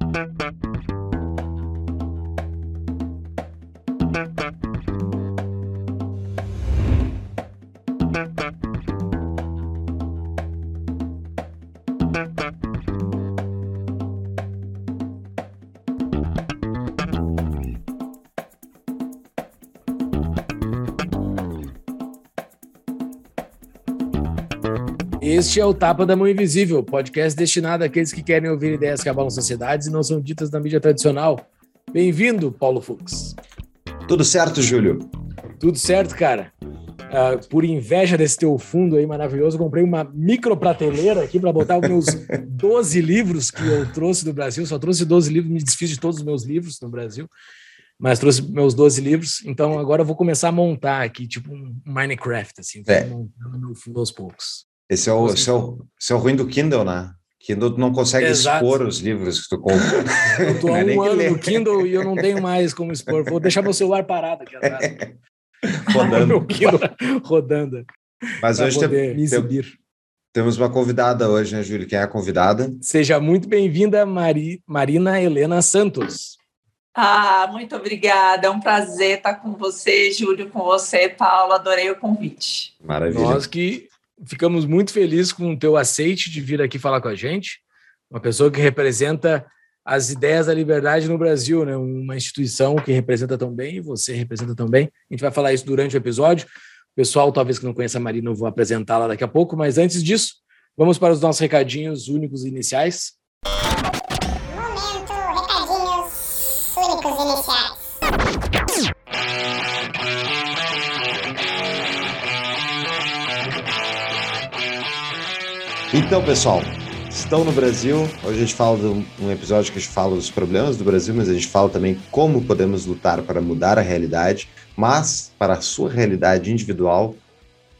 Thank you. Este é o Tapa da Mão Invisível, podcast destinado àqueles que querem ouvir ideias que abalam sociedades e não são ditas na mídia tradicional. Bem-vindo, Paulo Fux. Tudo certo, Júlio? Tudo certo, cara. Uh, por inveja desse teu fundo aí maravilhoso, comprei uma micro prateleira aqui para botar os meus 12 livros que eu trouxe do Brasil. Só trouxe 12 livros, me desfiz de todos os meus livros no Brasil, mas trouxe meus 12 livros. Então agora eu vou começar a montar aqui, tipo um Minecraft, assim, é. montando meu fundo aos poucos. Esse é o, esse é o, esse é o ruim do Kindle, né? Kindle tu não consegue Exato. expor os livros que tu compra. Eu tô há um ano no Kindle e eu não tenho mais como expor. Vou deixar meu celular parado aqui atrás. rodando. meu Kindle rodando. Mas hoje tem, tem, temos uma convidada hoje, né, Júlio? Quem é a convidada? Seja muito bem-vinda, Mari, Marina Helena Santos. Ah, muito obrigada. É um prazer estar com você, Júlio, com você, Paulo. Adorei o convite. Maravilha. Nós que ficamos muito felizes com o teu aceite de vir aqui falar com a gente. Uma pessoa que representa as ideias da liberdade no Brasil, né? Uma instituição que representa tão bem, você representa tão bem. A gente vai falar isso durante o episódio. O pessoal, talvez que não conheça a Marina, eu vou apresentá-la daqui a pouco, mas antes disso, vamos para os nossos recadinhos únicos iniciais. Então, pessoal, estão no Brasil. Hoje a gente fala de um episódio que a gente fala dos problemas do Brasil, mas a gente fala também como podemos lutar para mudar a realidade. Mas, para a sua realidade individual,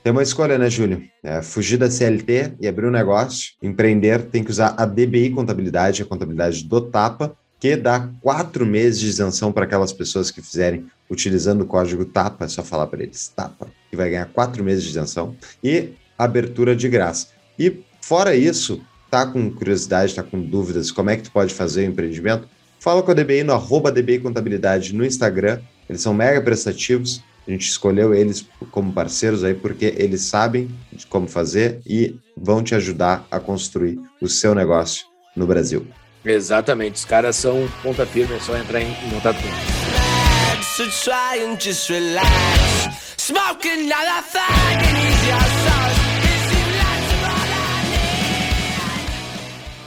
tem uma escolha, né, Júlio? É fugir da CLT e abrir um negócio. Empreender tem que usar a DBI Contabilidade, a contabilidade do Tapa, que dá quatro meses de isenção para aquelas pessoas que fizerem utilizando o código TAPA, é só falar para eles, TAPA, que vai ganhar quatro meses de isenção e abertura de graça. E Fora isso, tá com curiosidade, tá com dúvidas, como é que tu pode fazer o empreendimento? Fala com a DBI no arroba DBI Contabilidade no Instagram. Eles são mega prestativos. A gente escolheu eles como parceiros aí porque eles sabem como fazer e vão te ajudar a construir o seu negócio no Brasil. Exatamente, os caras são ponta firme, é só entrar em, em contato com eles.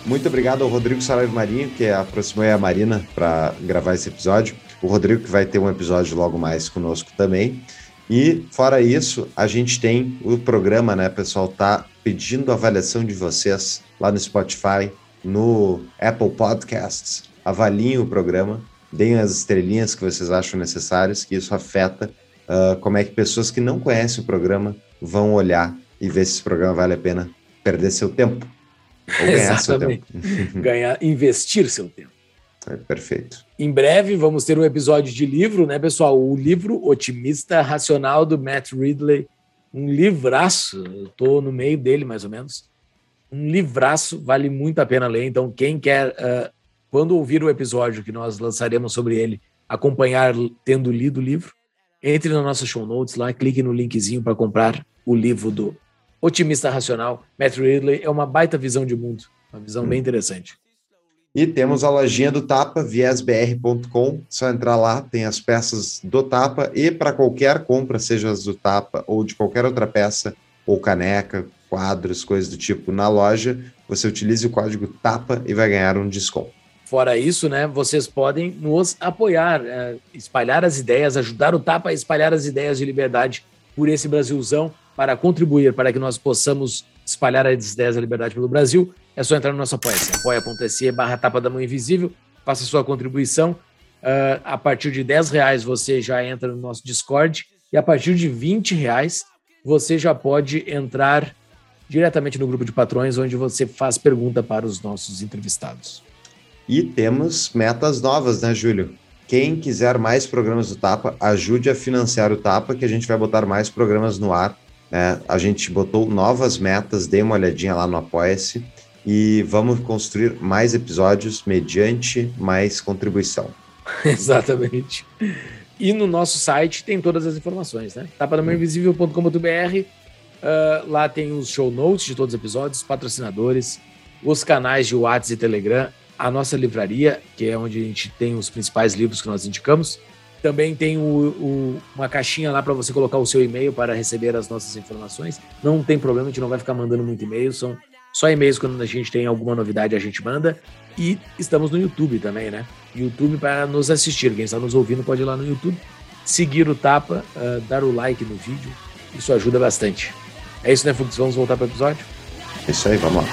Muito obrigado ao Rodrigo Saraiva Marinho, que aproximou a Marina para gravar esse episódio. O Rodrigo que vai ter um episódio logo mais conosco também. E fora isso, a gente tem o programa, né, pessoal, tá pedindo avaliação de vocês lá no Spotify, no Apple Podcasts. Avaliem o programa, deem as estrelinhas que vocês acham necessárias, que isso afeta uh, como é que pessoas que não conhecem o programa vão olhar e ver se esse programa vale a pena perder seu tempo. Ou ganhar seu tempo. ganhar, investir seu tempo. É, perfeito. Em breve vamos ter um episódio de livro, né, pessoal? O livro Otimista Racional do Matt Ridley. Um livraço, eu tô no meio dele mais ou menos. Um livraço, vale muito a pena ler. Então, quem quer, uh, quando ouvir o episódio que nós lançaremos sobre ele, acompanhar tendo lido o livro, entre na nossa show notes lá, clique no linkzinho para comprar o livro do otimista racional. Matt Ridley é uma baita visão de mundo, uma visão hum. bem interessante. E temos a lojinha do Tapa, viesbr.com. Só entrar lá, tem as peças do Tapa e para qualquer compra, seja as do Tapa ou de qualquer outra peça, ou caneca, quadros, coisas do tipo, na loja, você utilize o código TAPA e vai ganhar um desconto. Fora isso, né, vocês podem nos apoiar, é, espalhar as ideias, ajudar o Tapa a espalhar as ideias de liberdade por esse Brasilzão para contribuir para que nós possamos espalhar as ideias da liberdade pelo Brasil, é só entrar no nosso apoia-se, apoia.se barra tapa da mão invisível, faça sua contribuição. Uh, a partir de 10 reais você já entra no nosso Discord e a partir de 20 reais você já pode entrar diretamente no grupo de patrões, onde você faz pergunta para os nossos entrevistados. E temos metas novas, né, Júlio? Quem quiser mais programas do Tapa, ajude a financiar o Tapa, que a gente vai botar mais programas no ar é, a gente botou novas metas, dê uma olhadinha lá no Apoia-se. e vamos construir mais episódios mediante mais contribuição. Exatamente. E no nosso site tem todas as informações, né? tapadamainvisível.com.br. Uh, lá tem os show notes de todos os episódios, patrocinadores, os canais de WhatsApp e Telegram, a nossa livraria, que é onde a gente tem os principais livros que nós indicamos. Também tem o, o, uma caixinha lá para você colocar o seu e-mail para receber as nossas informações. Não tem problema, a gente não vai ficar mandando muito e-mail, são só e-mails quando a gente tem alguma novidade a gente manda. E estamos no YouTube também, né? YouTube para nos assistir. Quem está nos ouvindo pode ir lá no YouTube, seguir o Tapa, uh, dar o like no vídeo. Isso ajuda bastante. É isso, né, Fux? Vamos voltar para o episódio? É isso aí, vamos lá.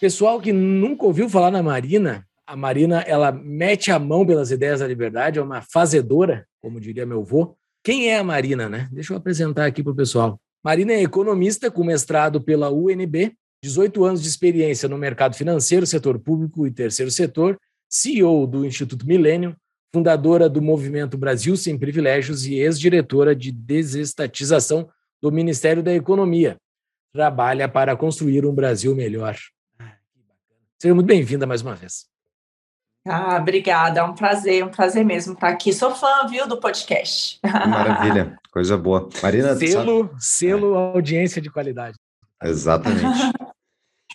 Pessoal que nunca ouviu falar na Marina, a Marina ela mete a mão pelas ideias da liberdade, é uma fazedora, como diria meu avô. Quem é a Marina, né? Deixa eu apresentar aqui para o pessoal. Marina é economista com mestrado pela UNB, 18 anos de experiência no mercado financeiro, setor público e terceiro setor, CEO do Instituto Milênio, fundadora do Movimento Brasil Sem Privilégios e ex-diretora de desestatização do Ministério da Economia. Trabalha para construir um Brasil melhor. Seja muito bem-vinda mais uma vez. Ah, obrigada, é um prazer, um prazer mesmo estar aqui. Sou fã, viu, do podcast. Maravilha, coisa boa. Marina, selo, sabe... selo é. audiência de qualidade. Exatamente.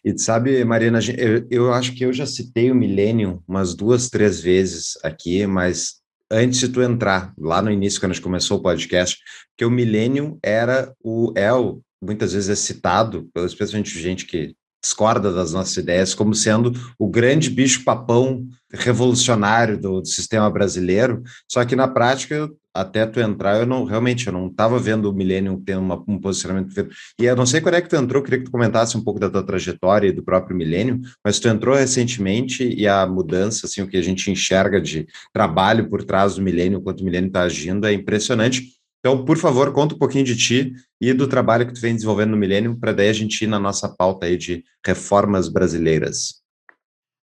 E sabe, Marina, eu, eu acho que eu já citei o Millennium umas duas, três vezes aqui, mas antes de tu entrar, lá no início, quando a gente começou o podcast, que o Millennium era o, é o, muitas vezes é citado, especialmente gente que discorda das nossas ideias como sendo o grande bicho-papão revolucionário do, do, sistema brasileiro, só que na prática, até tu entrar, eu não realmente eu não estava vendo o Millennium ter uma, um posicionamento e eu não sei quando é que tu entrou, queria que tu comentasse um pouco da tua trajetória e do próprio Millennium, mas tu entrou recentemente e a mudança, assim, o que a gente enxerga de trabalho por trás do Millennium, quanto o Millennium está agindo, é impressionante, então, por favor, conta um pouquinho de ti e do trabalho que tu vem desenvolvendo no Milênio, para daí a gente ir na nossa pauta aí de reformas brasileiras.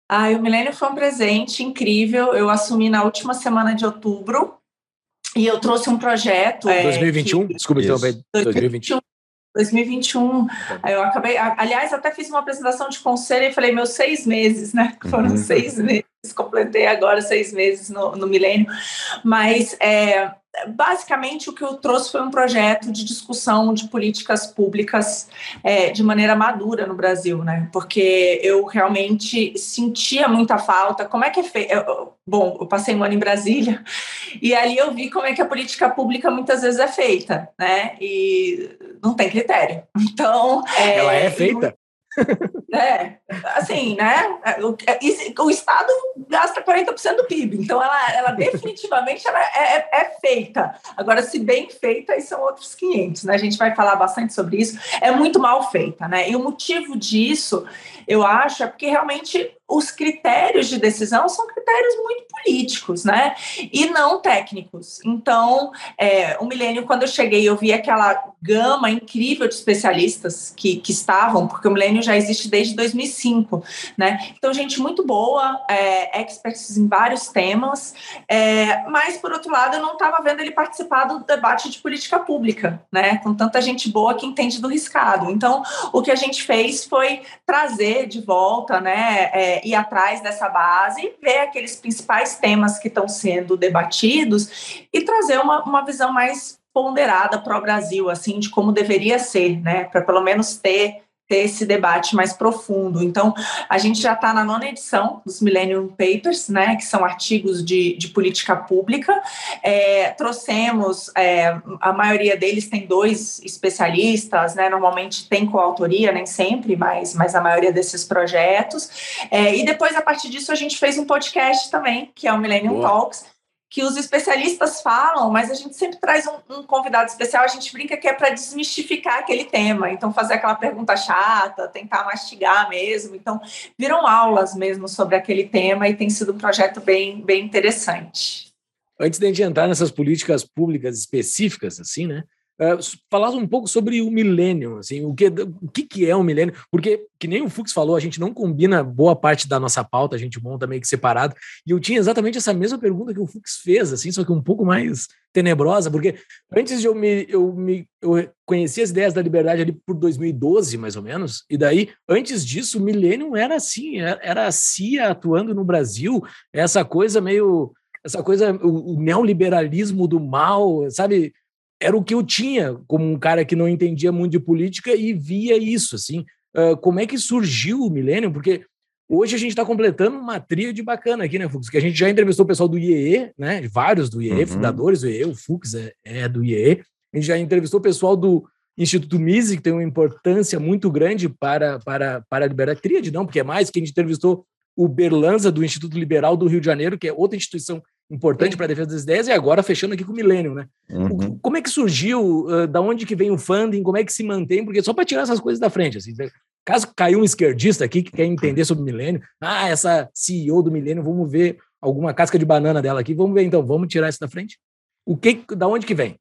Ah, o Milênio foi um presente incrível. Eu assumi na última semana de outubro e eu trouxe um projeto. 2021? É, que... Desculpa, então, 2021. 2021. Aí eu acabei, aliás, até fiz uma apresentação de conselho e falei meus seis meses, né? Foram uhum. seis meses, completei agora seis meses no, no milênio. Mas é, basicamente o que eu trouxe foi um projeto de discussão de políticas públicas é, de maneira madura no Brasil, né? Porque eu realmente sentia muita falta. Como é que é feito? Bom, eu passei um ano em Brasília e ali eu vi como é que a política pública muitas vezes é feita, né? E não tem critério. Então, é, ela é feita. É, assim, né? O, é, o Estado gasta 40% do PIB, então ela, ela definitivamente ela é, é, é, feita. Agora, se bem feita, aí são outros 500, né? A gente vai falar bastante sobre isso. É muito mal feita, né? E o motivo disso eu acho, é porque realmente os critérios de decisão são critérios muito políticos, né? E não técnicos. Então, é, o Milênio, quando eu cheguei, eu vi aquela gama incrível de especialistas que, que estavam, porque o Milênio já existe desde 2005, né? Então, gente muito boa, é, experts em vários temas, é, mas, por outro lado, eu não estava vendo ele participar do debate de política pública, né? Com tanta gente boa que entende do riscado. Então, o que a gente fez foi trazer de volta, né, é, ir atrás dessa base, ver aqueles principais temas que estão sendo debatidos e trazer uma, uma visão mais ponderada para o Brasil, assim, de como deveria ser, né, para pelo menos ter ter esse debate mais profundo. Então, a gente já está na nona edição dos Millennium Papers, né, que são artigos de, de política pública. É, trouxemos, é, a maioria deles tem dois especialistas, né, normalmente tem coautoria, nem sempre, mas, mas a maioria desses projetos. É, e depois, a partir disso, a gente fez um podcast também, que é o Millennium Boa. Talks, que os especialistas falam, mas a gente sempre traz um, um convidado especial, a gente brinca que é para desmistificar aquele tema, então fazer aquela pergunta chata, tentar mastigar mesmo. Então, viram aulas mesmo sobre aquele tema e tem sido um projeto bem, bem interessante. Antes de a gente entrar nessas políticas públicas específicas, assim, né? Uh, falar um pouco sobre o milênio, assim, o que, o que, que é o milênio, porque, que nem o Fux falou, a gente não combina boa parte da nossa pauta, a gente monta meio que separado, e eu tinha exatamente essa mesma pergunta que o Fux fez, assim, só que um pouco mais tenebrosa, porque antes de eu me, eu me eu conheci as ideias da liberdade ali por 2012, mais ou menos, e daí, antes disso, o milênio era assim, era a CIA atuando no Brasil, essa coisa meio essa coisa, o, o neoliberalismo do mal, sabe? Era o que eu tinha como um cara que não entendia muito de política e via isso, assim. Uh, como é que surgiu o milênio? Porque hoje a gente está completando uma tríade bacana aqui, né, Fux? Que a gente já entrevistou o pessoal do IEE, né? Vários do IEE, uhum. fundadores do IEE, o Fux é, é do IEE. A gente já entrevistou o pessoal do Instituto Mises, que tem uma importância muito grande para, para, para a liberdade. Tríade não, porque é mais que a gente entrevistou o Berlanza, do Instituto Liberal do Rio de Janeiro, que é outra instituição importante para a defesa das ideias, e agora fechando aqui com o Milênio, né? Uhum. Como é que surgiu, uh, da onde que vem o funding, como é que se mantém, porque só para tirar essas coisas da frente, assim, né? caso caiu um esquerdista aqui que quer entender sobre o Milênio, ah, essa CEO do Milênio, vamos ver alguma casca de banana dela aqui, vamos ver então, vamos tirar isso da frente? O que, da onde que vem?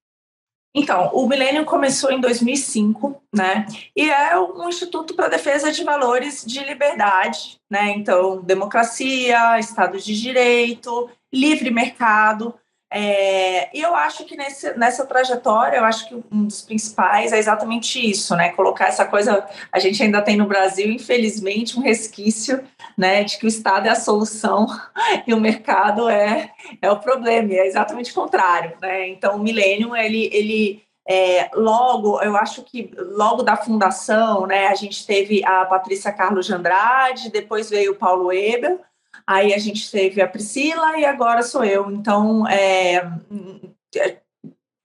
Então, o Milênio começou em 2005, né? E é um instituto para defesa de valores de liberdade, né? Então, democracia, Estado de Direito, livre mercado. É, eu acho que nesse, nessa trajetória, eu acho que um dos principais é exatamente isso, né? Colocar essa coisa, a gente ainda tem no Brasil, infelizmente, um resquício, né, de que o Estado é a solução e o mercado é, é o problema, e é exatamente o contrário, né? Então, o Millennium, ele, ele é, logo, eu acho que logo da fundação, né, a gente teve a Patrícia Carlos de Andrade, depois veio o Paulo Eber, Aí a gente teve a Priscila e agora sou eu. Então, é,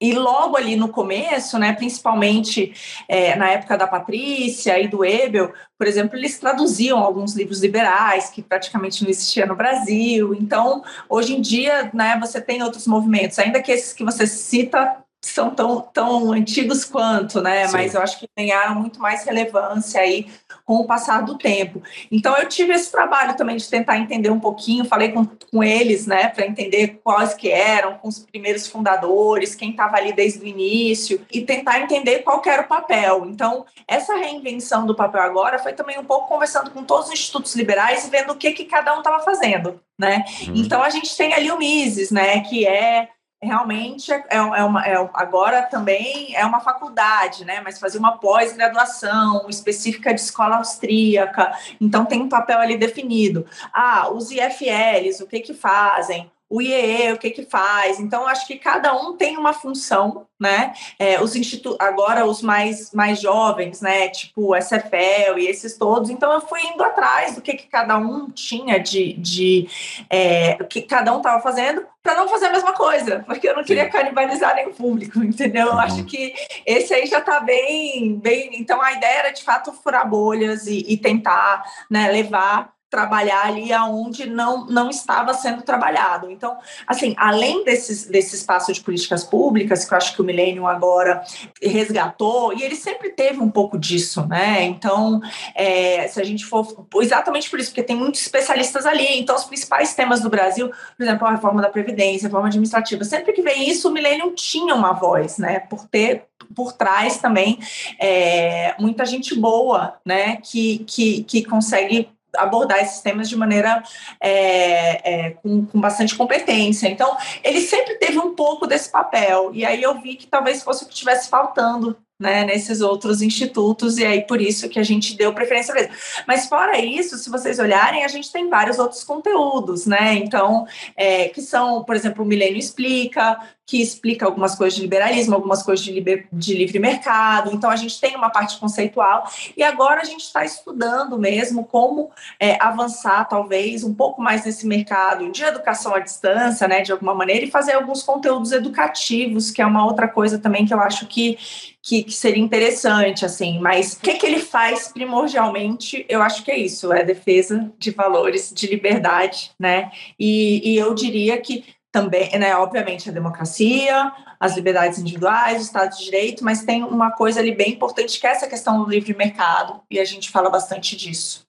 e logo ali no começo, né, principalmente é, na época da Patrícia e do Ebel, por exemplo, eles traduziam alguns livros liberais que praticamente não existiam no Brasil. Então, hoje em dia, né, você tem outros movimentos, ainda que esses que você cita são tão, tão antigos quanto, né? Sim. Mas eu acho que ganharam muito mais relevância aí com o passar do tempo. Então eu tive esse trabalho também de tentar entender um pouquinho, falei com, com eles, né, para entender quais que eram, com os primeiros fundadores, quem estava ali desde o início e tentar entender qual era o papel. Então essa reinvenção do papel agora foi também um pouco conversando com todos os institutos liberais e vendo o que que cada um estava fazendo, né? Uhum. Então a gente tem ali o Mises, né, que é realmente é, é uma, é, agora também é uma faculdade, né? Mas fazer uma pós-graduação específica de escola austríaca, então tem um papel ali definido. Ah, os IFLs, o que que fazem? O IEE, o que que faz. Então, acho que cada um tem uma função, né? É, os institutos, agora os mais, mais jovens, né? Tipo o SFL e esses todos. Então, eu fui indo atrás do que, que cada um tinha de, de é, o que cada um estava fazendo, para não fazer a mesma coisa, porque eu não queria Sim. canibalizar nem o público, entendeu? Uhum. Eu acho que esse aí já está bem, bem. Então, a ideia era de fato furar bolhas e, e tentar né, levar trabalhar ali aonde não, não estava sendo trabalhado. Então, assim, além desses, desse espaço de políticas públicas, que eu acho que o Milênio agora resgatou, e ele sempre teve um pouco disso, né? Então, é, se a gente for... Exatamente por isso, porque tem muitos especialistas ali. Então, os principais temas do Brasil, por exemplo, a reforma da Previdência, a reforma administrativa, sempre que vem isso, o Milênio tinha uma voz, né? Por ter por trás também é, muita gente boa, né? Que, que, que consegue abordar esses temas de maneira é, é, com, com, bastante competência. Então, ele sempre teve um pouco desse papel, e aí eu vi que talvez fosse o que estivesse faltando né, nesses outros institutos, e aí por isso que a gente deu preferência eles. Mas fora isso, se vocês olharem, a gente tem vários outros conteúdos, né? Então, é, que são, por exemplo, o Milênio Explica, que explica algumas coisas de liberalismo, algumas coisas de, liber, de livre mercado. Então, a gente tem uma parte conceitual, e agora a gente está estudando mesmo como é, avançar, talvez, um pouco mais nesse mercado de educação à distância, né, de alguma maneira, e fazer alguns conteúdos educativos, que é uma outra coisa também que eu acho que que, que, seria interessante, assim, mas o que, que ele faz primordialmente? Eu acho que é isso, é defesa de valores de liberdade, né? E, e eu diria que também, né, obviamente, a democracia, as liberdades individuais, o Estado de Direito, mas tem uma coisa ali bem importante que é essa questão do livre mercado, e a gente fala bastante disso.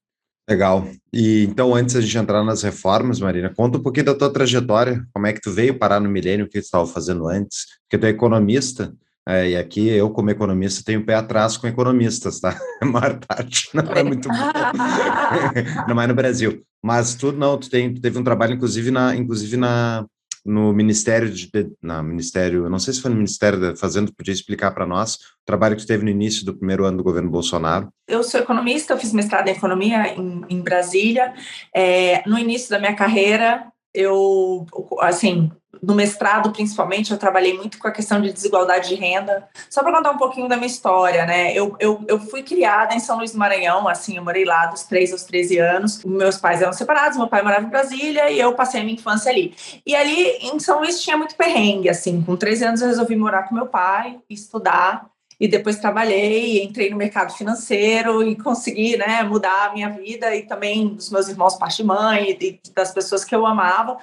Legal. E então, antes a gente entrar nas reformas, Marina, conta um pouquinho da tua trajetória, como é que tu veio parar no milênio, o que tu estava fazendo antes, porque tu é economista, É, e aqui eu, como economista, tenho pé atrás com economistas, tá? A maior parte não é muito não mais no Brasil. Mas tu não, tu, tem, tu teve um trabalho, inclusive, na, inclusive na, no Ministério de. Na Ministério, não sei se foi no Ministério da Fazenda, podia explicar para nós o trabalho que tu teve no início do primeiro ano do governo Bolsonaro. Eu sou economista, eu fiz mestrado em economia em, em Brasília. É, no início da minha carreira, eu, assim, no mestrado, principalmente, eu trabalhei muito com a questão de desigualdade de renda. Só para contar um pouquinho da minha história, né? Eu, eu, eu fui criada em São Luís do Maranhão, assim, eu morei lá dos 3 aos 13 anos. Meus pais eram separados, meu pai morava em Brasília e eu passei a minha infância ali. E ali em São Luís tinha muito perrengue, assim. Com 13 anos eu resolvi morar com meu pai, estudar e depois trabalhei, entrei no mercado financeiro e consegui, né, mudar a minha vida e também dos meus irmãos parte de mãe e das pessoas que eu amava.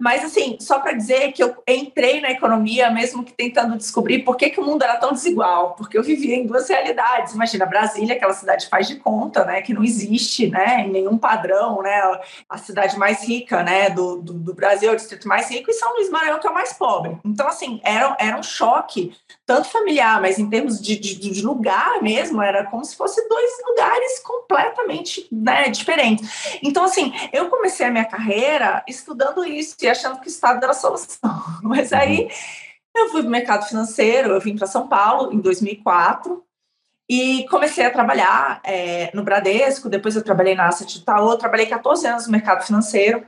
Mas assim, só para dizer que eu entrei na economia mesmo que tentando descobrir por que, que o mundo era tão desigual, porque eu vivia em duas realidades. Imagina Brasília, aquela cidade faz de conta, né, que não existe, né, em nenhum padrão, né, a cidade mais rica, né, do, do, do Brasil, o distrito mais rico e São Luís Maranhão que é o mais pobre. Então assim, era, era um choque tanto familiar, mas em termos de, de, de, lugar mesmo, era como se fosse dois lugares completamente né, diferentes. Então, assim, eu comecei a minha carreira estudando isso e achando que o Estado era a solução. Mas aí eu fui para o mercado financeiro, eu vim para São Paulo em 2004 e comecei a trabalhar é, no Bradesco, depois eu trabalhei na Asset Itaú, trabalhei 14 anos no mercado financeiro.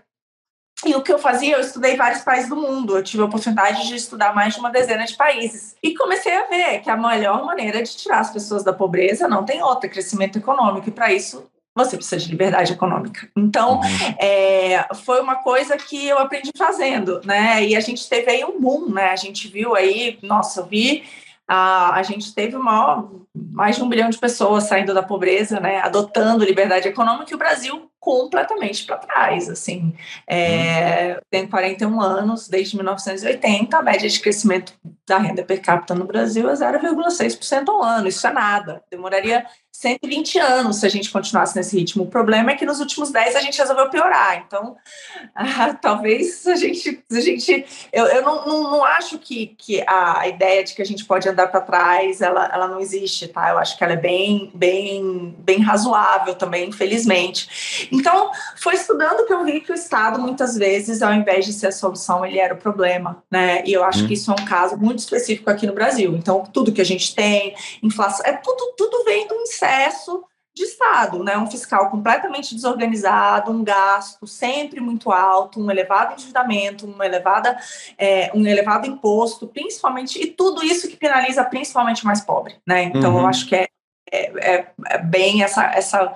E o que eu fazia, eu estudei vários países do mundo. Eu tive a oportunidade de estudar mais de uma dezena de países. E comecei a ver que a melhor maneira de tirar as pessoas da pobreza não tem outra, crescimento econômico. E para isso, você precisa de liberdade econômica. Então, uhum. é, foi uma coisa que eu aprendi fazendo, né? E a gente teve aí um boom, né? A gente viu aí, nossa, eu vi a, a gente teve uma, mais de um bilhão de pessoas saindo da pobreza, né, adotando liberdade econômica, e o Brasil completamente para trás, assim, é, tem 41 anos, desde 1980, a média de crescimento da renda per capita no Brasil é 0,6% ao ano, isso é nada, demoraria 120 anos se a gente continuasse nesse ritmo. O problema é que nos últimos 10 a gente resolveu piorar. Então, ah, talvez a gente. A gente eu eu não, não, não, acho que, que a ideia de que a gente pode andar para trás ela, ela não existe, tá? Eu acho que ela é bem, bem, bem razoável também, infelizmente. Então, foi estudando que eu vi que o Estado, muitas vezes, ao invés de ser a solução, ele era o problema, né? E eu acho hum. que isso é um caso muito específico aqui no Brasil. Então, tudo que a gente tem, inflação, é tudo, tudo vem do inseto excesso de Estado, né? um fiscal completamente desorganizado, um gasto sempre muito alto, um elevado endividamento, uma elevada, é, um elevado imposto, principalmente, e tudo isso que penaliza principalmente o mais pobre. Né? Então, uhum. eu acho que é, é, é, é, bem essa, essa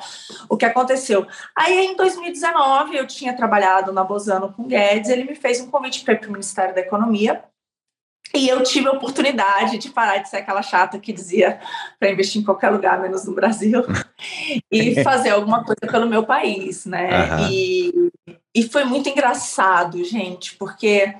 o que aconteceu. Aí, em 2019, eu tinha trabalhado na Bozano com Guedes, ele me fez um convite para ir para o Ministério da Economia, e eu tive a oportunidade de parar de ser aquela chata que dizia para investir em qualquer lugar, menos no Brasil, e fazer alguma coisa pelo meu país, né? Uhum. E, e foi muito engraçado, gente, porque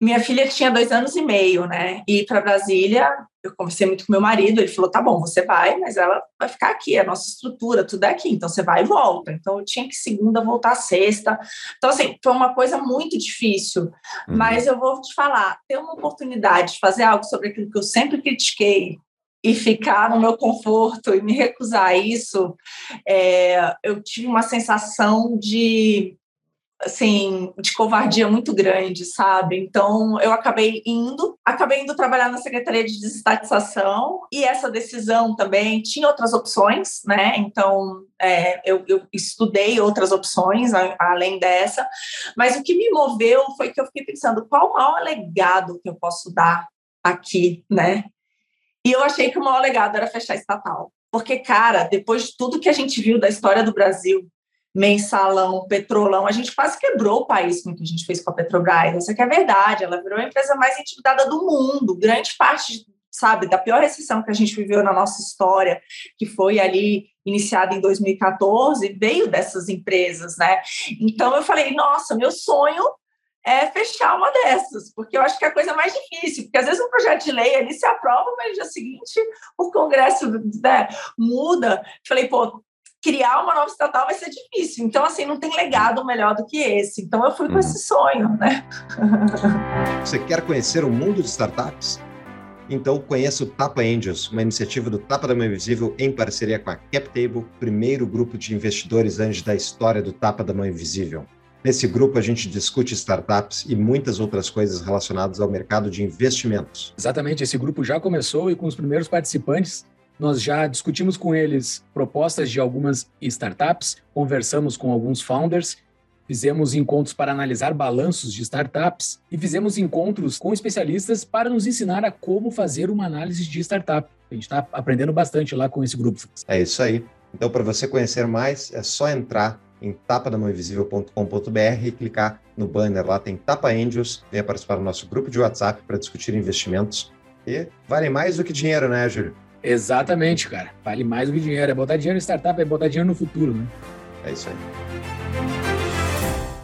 minha filha tinha dois anos e meio, né? E para Brasília, eu conversei muito com meu marido, ele falou: tá bom, você vai, mas ela vai ficar aqui, a nossa estrutura, tudo é aqui, então você vai e volta. Então eu tinha que segunda voltar sexta. Então, assim, foi uma coisa muito difícil. Uhum. Mas eu vou te falar: ter uma oportunidade de fazer algo sobre aquilo que eu sempre critiquei, e ficar no meu conforto e me recusar a isso, é, eu tive uma sensação de assim, de covardia muito grande, sabe? Então, eu acabei indo, acabei indo trabalhar na Secretaria de Desestatização e essa decisão também tinha outras opções, né? Então, é, eu, eu, estudei outras opções além dessa, mas o que me moveu foi que eu fiquei pensando qual o maior legado que eu posso dar aqui, né? E eu achei que o maior legado era fechar estatal. Porque, cara, depois de tudo que a gente viu da história do Brasil, mensalão, petrolão, a gente quase quebrou o país com o que a gente fez com a Petrobras. Essa que é verdade, ela virou a empresa mais endividada do mundo. Grande parte, sabe, da pior recessão que a gente viveu na nossa história, que foi ali iniciada em 2014, veio dessas empresas, né? Então eu falei, nossa, meu sonho é fechar uma dessas, porque eu acho que é a coisa mais difícil, porque às vezes um projeto de lei ali se aprova, mas no dia seguinte o Congresso né, muda. Falei, pô, criar uma nova estatal vai ser difícil. Então, assim, não tem legado melhor do que esse. Então, eu fui com uhum. esse sonho, né? Você quer conhecer o mundo de startups? Então conheça o Tapa Angels, uma iniciativa do Tapa da Mão Invisível em parceria com a CapTable, primeiro grupo de investidores anjos da história do Tapa da Mão Invisível. Nesse grupo a gente discute startups e muitas outras coisas relacionadas ao mercado de investimentos. Exatamente, esse grupo já começou e com os primeiros participantes nós já discutimos com eles propostas de algumas startups, conversamos com alguns founders Fizemos encontros para analisar balanços de startups e fizemos encontros com especialistas para nos ensinar a como fazer uma análise de startup. A gente está aprendendo bastante lá com esse grupo. É isso aí. Então, para você conhecer mais, é só entrar em tapadamãoinvisível.com.br e clicar no banner lá, tem Tapa Angels, venha participar do nosso grupo de WhatsApp para discutir investimentos. E vale mais do que dinheiro, né, Júlio? Exatamente, cara. Vale mais do que dinheiro. É botar dinheiro em startup, é botar dinheiro no futuro, né? É isso aí.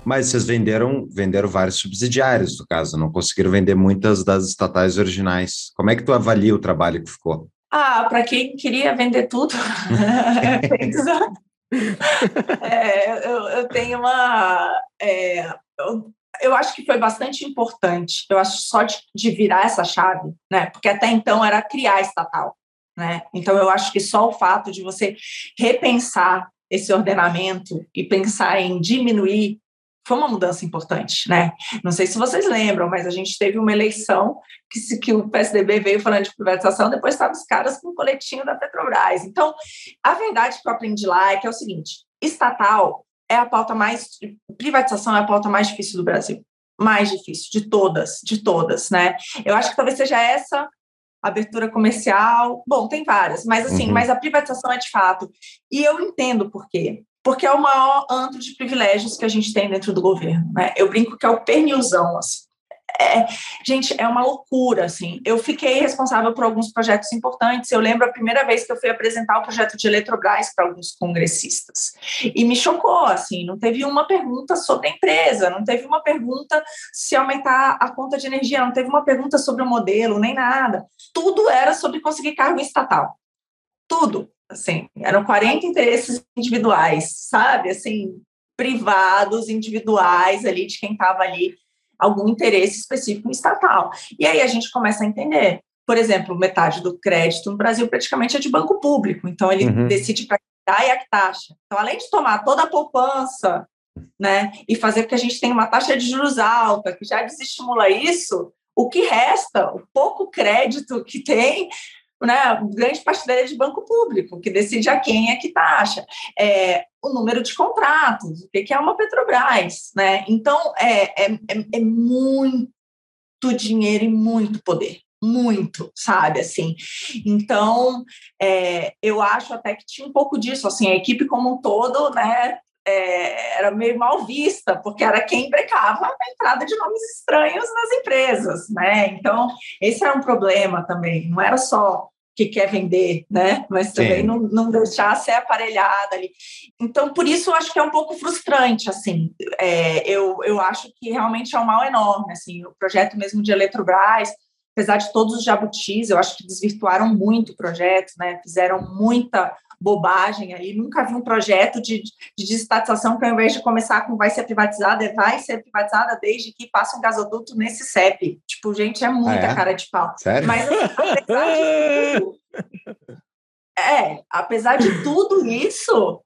Mas vocês venderam, venderam vários subsidiários, no caso, não conseguiram vender muitas das estatais originais. Como é que tu avalia o trabalho que ficou? Ah, para quem queria vender tudo, é, eu, eu, tenho uma. É, eu, eu, acho que foi bastante importante. Eu acho só de, de virar essa chave, né? Porque até então era criar estatal, né? Então eu acho que só o fato de você repensar esse ordenamento e pensar em diminuir foi uma mudança importante, né? Não sei se vocês lembram, mas a gente teve uma eleição que, se, que o PSDB veio falando de privatização, depois estavam os caras com o coletinho da Petrobras. Então, a verdade que eu aprendi lá é que é o seguinte: estatal é a pauta mais. Privatização é a pauta mais difícil do Brasil. Mais difícil, de todas, de todas, né? Eu acho que talvez seja essa abertura comercial. Bom, tem várias, mas assim, uhum. mas a privatização é de fato. E eu entendo por quê porque é o maior antro de privilégios que a gente tem dentro do governo. Né? Eu brinco que é o pernilzão. Assim. É, gente, é uma loucura, assim. Eu fiquei responsável por alguns projetos importantes. Eu lembro a primeira vez que eu fui apresentar o projeto de Eletrobras para alguns congressistas. E me chocou, assim, não teve uma pergunta sobre a empresa, não teve uma pergunta se aumentar a conta de energia, não teve uma pergunta sobre o modelo, nem nada. Tudo era sobre conseguir cargo estatal. Tudo assim, eram 40 interesses individuais, sabe, assim, privados, individuais ali, de quem estava ali, algum interesse específico estatal. E aí a gente começa a entender, por exemplo, metade do crédito no Brasil praticamente é de banco público, então ele uhum. decide para dar e a taxa. Então, além de tomar toda a poupança, né, e fazer com que a gente tenha uma taxa de juros alta, que já desestimula isso, o que resta, o pouco crédito que tem, né, grande parte dela é de banco público, que decide a quem é que taxa, é, o número de contratos, o que é uma Petrobras, né? Então, é, é, é, é muito dinheiro e muito poder, muito, sabe, assim. Então, é, eu acho até que tinha um pouco disso, assim, a equipe como um todo, né, é, era meio mal vista, porque era quem brecava a entrada de nomes estranhos nas empresas, né? Então, esse era um problema também, não era só que quer vender, né? Mas também não, não deixar ser aparelhada ali. Então, por isso, eu acho que é um pouco frustrante, assim. É, eu, eu acho que realmente é um mal enorme, assim. O projeto mesmo de Eletrobras, apesar de todos os jabutis, eu acho que desvirtuaram muito o projeto, né? Fizeram muita bobagem aí. Nunca vi um projeto de, de desestatização que, ao invés de começar com vai ser privatizada, é vai ser privatizada desde que passe um gasoduto nesse CEP. Tipo, gente, é muita ah, é? cara de pau. Sério? Mas, apesar de tudo... É, apesar de tudo isso,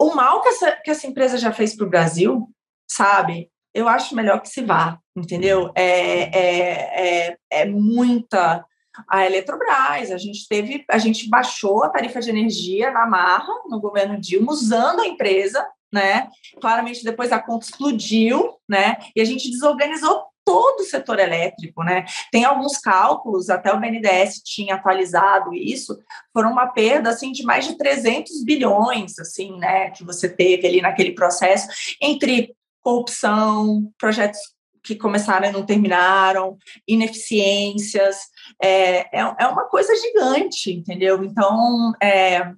o mal que essa, que essa empresa já fez para o Brasil, sabe? Eu acho melhor que se vá, entendeu? É, é, é, é muita a Eletrobras. A gente teve, a gente baixou a tarifa de energia na marra no governo Dilma, usando a empresa, né? Claramente depois a conta explodiu, né? E a gente desorganizou todo o setor elétrico, né? Tem alguns cálculos, até o BNDES tinha atualizado isso, foram uma perda assim de mais de 300 bilhões, assim, né, que você teve ali naquele processo entre corrupção, projetos que começaram e não terminaram, ineficiências, é, é, é uma coisa gigante, entendeu? Então, é,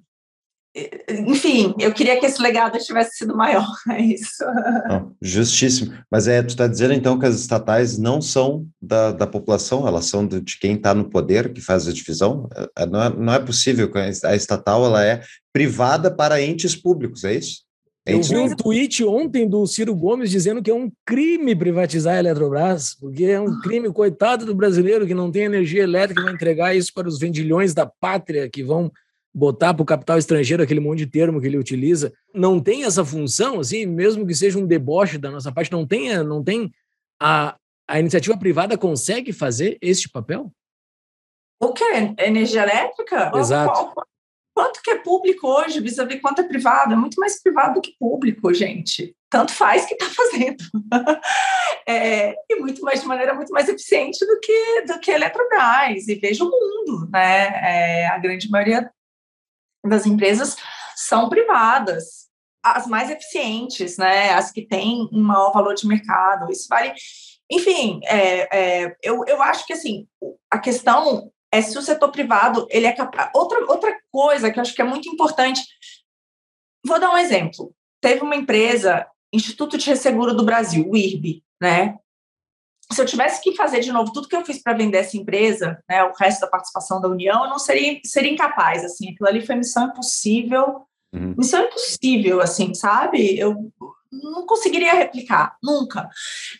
enfim, eu queria que esse legado tivesse sido maior, é isso. Não, justíssimo. Mas é, tu está dizendo então que as estatais não são da, da população, elas são de, de quem está no poder que faz a divisão? É, é, não é, não é possível a estatal ela é privada para entes públicos, é isso? Eu vi um tweet ontem do Ciro Gomes dizendo que é um crime privatizar a Eletrobras, porque é um crime, coitado do brasileiro que não tem energia elétrica, vai entregar isso para os vendilhões da pátria que vão botar para o capital estrangeiro aquele monte de termo que ele utiliza. Não tem essa função, assim, mesmo que seja um deboche da nossa parte, não tem, não tem a, a iniciativa privada consegue fazer este papel? O que? Energia elétrica? Exato. Quanto que é público hoje, vis-a-vis quanto é privado? É muito mais privado do que público, gente. Tanto faz que está fazendo. é, e muito mais de maneira muito mais eficiente do que do que a Eletrobras. E veja o mundo, né? É, a grande maioria das empresas são privadas, as mais eficientes, né? As que têm um maior valor de mercado. Isso vale. Enfim, é, é, eu, eu acho que assim a questão é se o setor privado ele é capaz. Outra, outra coisa que eu acho que é muito importante. Vou dar um exemplo. Teve uma empresa, Instituto de Resseguro do Brasil, o IRB, né? Se eu tivesse que fazer de novo tudo que eu fiz para vender essa empresa, né, o resto da participação da União, eu não seria, seria incapaz, assim, aquilo ali foi missão impossível, uhum. missão impossível, assim, sabe? Eu não conseguiria replicar, nunca.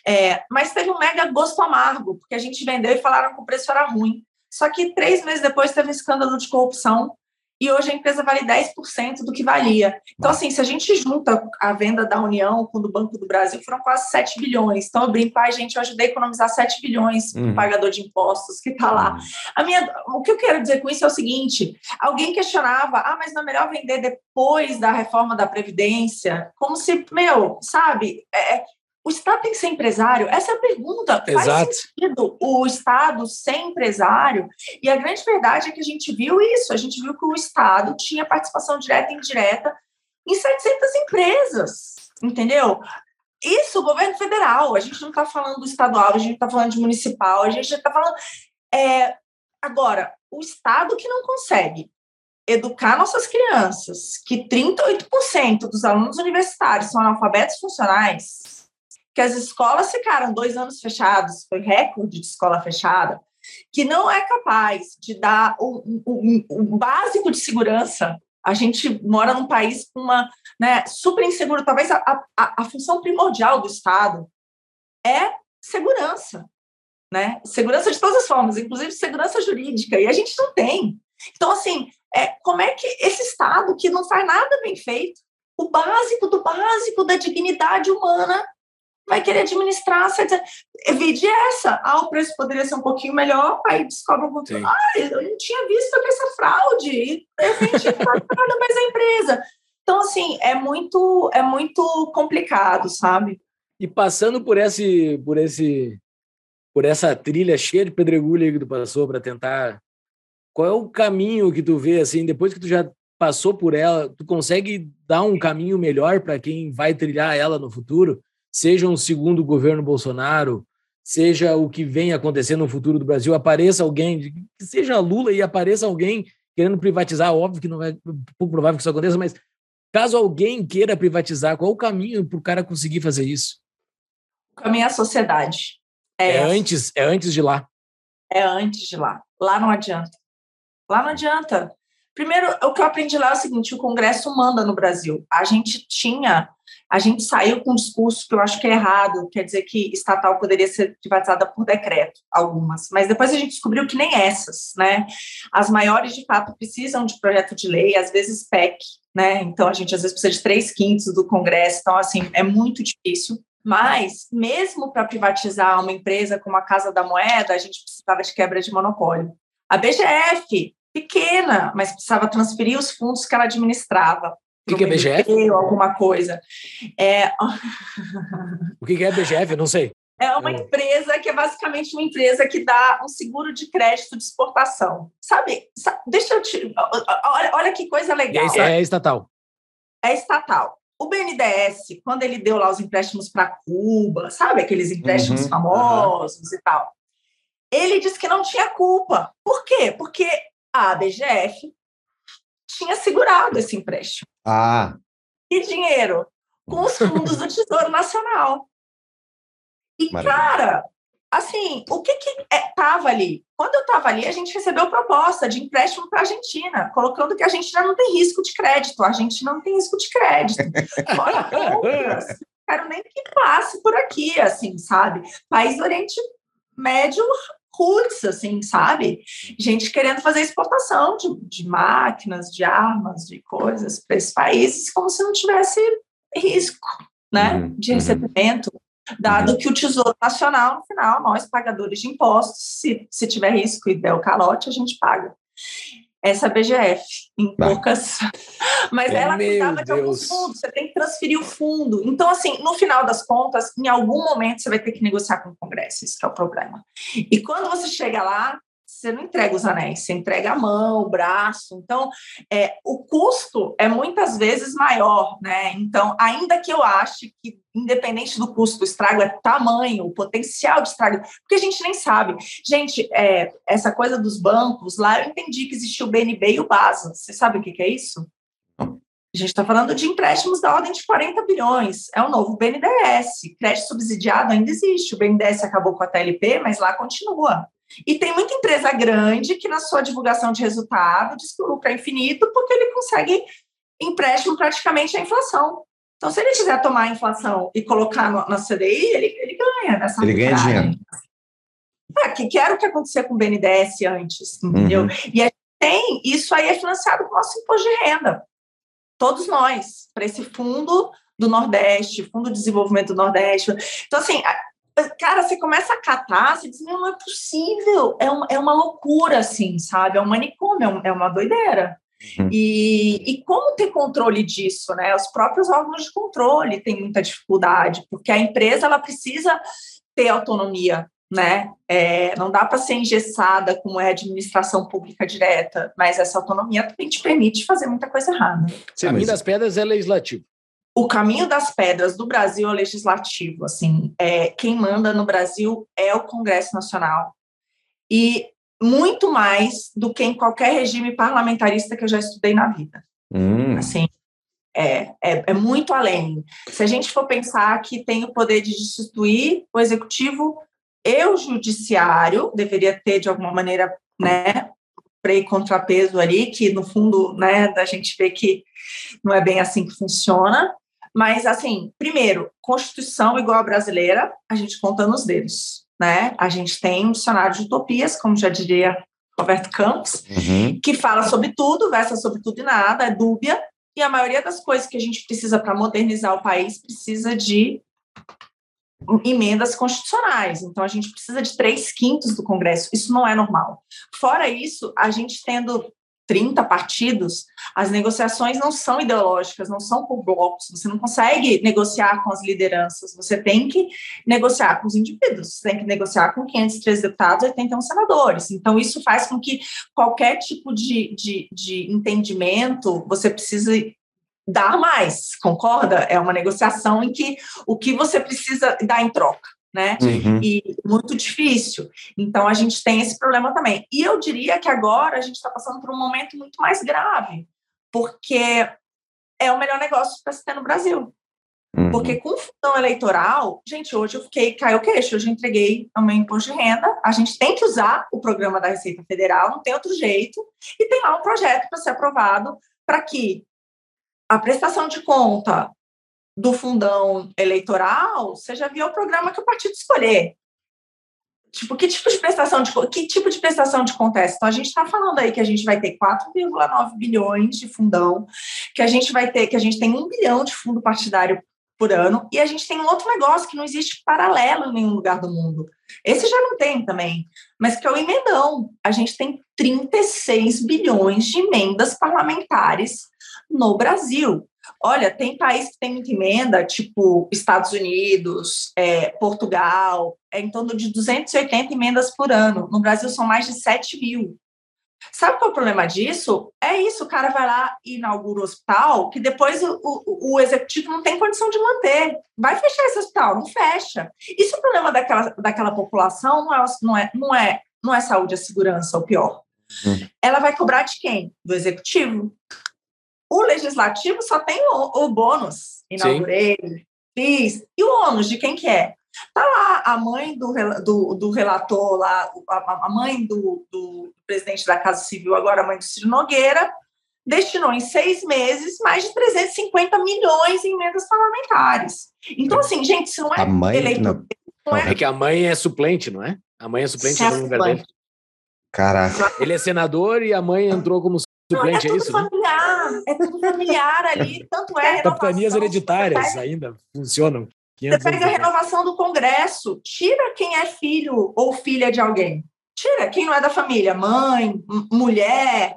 É, mas teve um mega gosto amargo, porque a gente vendeu e falaram que o preço era ruim. Só que três meses depois teve um escândalo de corrupção e hoje a empresa vale 10% do que valia. Então, assim, se a gente junta a venda da União com o do Banco do Brasil, foram quase 7 bilhões. Então, eu brinco, a gente, eu ajudei a economizar 7 bilhões uhum. para o pagador de impostos que está lá. Uhum. A minha, o que eu quero dizer com isso é o seguinte: alguém questionava, ah, mas não é melhor vender depois da reforma da Previdência? Como se, meu, sabe, é, o Estado tem que ser empresário? Essa é a pergunta. Exato. Faz sentido o Estado ser empresário? E a grande verdade é que a gente viu isso. A gente viu que o Estado tinha participação direta e indireta em 700 empresas, entendeu? Isso, o governo federal. A gente não está falando do estadual, a gente está falando de municipal, a gente está falando... É, agora, o Estado que não consegue educar nossas crianças, que 38% dos alunos universitários são analfabetos funcionais, que as escolas ficaram dois anos fechados, foi recorde de escola fechada, que não é capaz de dar o, o, o básico de segurança. A gente mora num país com uma né, super inseguro. Talvez a, a, a função primordial do Estado é segurança, né? Segurança de todas as formas, inclusive segurança jurídica, e a gente não tem. Então, assim, é, como é que esse Estado que não faz nada bem feito, o básico do básico da dignidade humana, vai querer administrar, você dizer, vide essa, ah, o preço poderia ser um pouquinho melhor, aí descobre um pouquinho, ah, eu não tinha visto que essa fraude, e de repente nada mais a empresa. Então, assim, é muito, é muito complicado, sabe? E passando por esse, por esse, por essa trilha cheia de pedregulho que tu passou para tentar, qual é o caminho que tu vê, assim, depois que tu já passou por ela, tu consegue dar um caminho melhor para quem vai trilhar ela no futuro? Seja um segundo governo Bolsonaro, seja o que vem acontecer no futuro do Brasil, apareça alguém, que seja Lula e apareça alguém querendo privatizar, óbvio que não é pouco provável que isso aconteça, mas caso alguém queira privatizar, qual o caminho para o cara conseguir fazer isso? O caminho é a sociedade. É, é antes, é antes de lá. É antes de lá. Lá não adianta. Lá não adianta. Primeiro, o que eu aprendi lá é o seguinte: o Congresso manda no Brasil. A gente tinha a gente saiu com um discurso que eu acho que é errado, quer dizer que estatal poderia ser privatizada por decreto, algumas, mas depois a gente descobriu que nem essas, né? As maiores, de fato, precisam de projeto de lei, às vezes PEC, né? Então a gente às vezes precisa de três quintos do Congresso, então, assim, é muito difícil. Mas, mesmo para privatizar uma empresa como a Casa da Moeda, a gente precisava de quebra de monopólio. A BGF, pequena, mas precisava transferir os fundos que ela administrava. O que, é BGF? alguma coisa. É... o que, que é BGF? Eu não sei. É uma é. empresa que é basicamente uma empresa que dá um seguro de crédito de exportação. Sabe? deixa eu te. Olha, olha que coisa legal. E é estatal. É estatal. O BNDES, quando ele deu lá os empréstimos para Cuba, sabe aqueles empréstimos uhum, famosos uhum. e tal, ele disse que não tinha culpa. Por quê? Porque a BGF tinha segurado esse empréstimo. Ah. E dinheiro? Com os fundos do Tesouro Nacional. E, Maravilha. cara, assim, o que que estava é, ali? Quando eu estava ali, a gente recebeu proposta de empréstimo para a Argentina, colocando que a gente já não tem risco de crédito, a gente não tem risco de crédito. Olha outras, quero nem que passe por aqui, assim, sabe? País do Oriente Médio roots, assim, sabe? Gente querendo fazer exportação de, de máquinas, de armas, de coisas para esses países, como se não tivesse risco, né? Uhum, de uhum. recebimento. Uhum dado que o Tesouro Nacional, no final, nós, pagadores de impostos, se, se tiver risco e der o calote, a gente paga. Essa BGF, em bah. poucas. Mas é, ela cuidava de alguns fundos, você tem que transferir o fundo. Então, assim, no final das contas, em algum momento você vai ter que negociar com o Congresso, isso é o problema. E quando você chega lá, você não entrega os anéis, você entrega a mão, o braço. Então, é, o custo é muitas vezes maior, né? Então, ainda que eu ache que, independente do custo, o estrago é tamanho, o potencial de estrago, porque a gente nem sabe. Gente, é, essa coisa dos bancos, lá eu entendi que existia o BNB e o BASA. Você sabe o que, que é isso? A gente está falando de empréstimos da ordem de 40 bilhões. É o novo BNDES. Crédito subsidiado ainda existe. O BNDES acabou com a TLP, mas lá continua. E tem muita empresa grande que, na sua divulgação de resultado, diz que o lucro é infinito porque ele consegue empréstimo praticamente à inflação. Então, se ele quiser tomar a inflação e colocar no, na CDI, ele, ele ganha nessa Ele ganha dinheiro. É, que, que era o que acontecia com o BNDES antes, entendeu? Uhum. E a gente tem, isso aí é financiado com o nosso imposto de renda. Todos nós, para esse fundo do Nordeste, Fundo de Desenvolvimento do Nordeste. Então, assim, cara, você começa a catar, você diz, não, não é possível, é uma, é uma loucura, assim, sabe? É um manicômio, é, é uma doideira. Uhum. E, e como ter controle disso, né? Os próprios órgãos de controle têm muita dificuldade, porque a empresa, ela precisa ter autonomia, né? É, não dá para ser engessada como é a administração pública direta, mas essa autonomia também te permite fazer muita coisa errada. Sim, Caminho das Pedras é legislativo o caminho das pedras do Brasil é legislativo. Assim, é, quem manda no Brasil é o Congresso Nacional. E muito mais do que em qualquer regime parlamentarista que eu já estudei na vida. Hum. Assim, é, é, é, muito além. Se a gente for pensar que tem o poder de destituir o executivo e o judiciário, deveria ter, de alguma maneira, né, freio contrapeso ali, que no fundo, né, da gente vê que não é bem assim que funciona. Mas, assim, primeiro, Constituição igual a brasileira, a gente conta nos dedos, né? A gente tem um dicionário de utopias, como já diria Roberto Campos, uhum. que fala sobre tudo, versa sobre tudo e nada, é dúbia, e a maioria das coisas que a gente precisa para modernizar o país precisa de emendas constitucionais. Então, a gente precisa de três quintos do Congresso. Isso não é normal. Fora isso, a gente tendo 30 partidos, as negociações não são ideológicas, não são por blocos, você não consegue negociar com as lideranças, você tem que negociar com os indivíduos, você tem que negociar com 503 deputados e 81 senadores. Então, isso faz com que qualquer tipo de, de, de entendimento você precise dar mais, concorda? É uma negociação em que o que você precisa dar em troca né? Uhum. E muito difícil. Então a gente tem esse problema também. E eu diria que agora a gente está passando por um momento muito mais grave, porque é o melhor negócio para se ter no Brasil. Uhum. Porque com função eleitoral, gente, hoje eu fiquei, caiu o queixo, hoje eu entreguei o meu imposto de renda, a gente tem que usar o programa da Receita Federal, não tem outro jeito, e tem lá um projeto para ser aprovado para que a prestação de conta do fundão eleitoral, você já viu o programa que o partido escolher. Tipo, que tipo de prestação de que tipo de prestação de acontece? Então a gente está falando aí que a gente vai ter 4,9 bilhões de fundão, que a gente vai ter, que a gente tem um bilhão de fundo partidário por ano, e a gente tem um outro negócio que não existe paralelo em nenhum lugar do mundo. Esse já não tem também, mas que é o emendão. A gente tem 36 bilhões de emendas parlamentares no Brasil. Olha, tem país que tem muita emenda, tipo Estados Unidos, é, Portugal, é em torno de 280 emendas por ano. No Brasil são mais de 7 mil. Sabe qual é o problema disso? É isso, o cara vai lá e inaugura o hospital, que depois o, o, o, executivo não tem condição de manter. Vai fechar esse hospital, não fecha. Isso é o problema daquela, daquela população, não é, não, é, não, é, não é saúde e segurança, o pior. Hum. Ela vai cobrar de quem? Do executivo. O legislativo só tem o, o bônus. Inaugurei, Sim. fiz. E o ônus de quem que é? Tá lá a mãe do, do, do relator, lá, a, a mãe do, do, presidente da Casa Civil, agora a mãe do Ciro Nogueira, destinou em seis meses mais de 350 milhões em emendas parlamentares. Então, assim, gente, isso não é a mãe, eleito. Não. Não é... é... que a mãe é suplente, não é? A mãe é suplente no lugar dele. Caraca. Ele é senador e a mãe entrou como suplente, não, é, é isso? Familiar, né? É tudo familiar ali, tanto é. Capitanias hereditárias pega, ainda funcionam. Você pega a renovação do Congresso, tira quem é filho ou filha de alguém. Tira quem não é da família, mãe, mulher.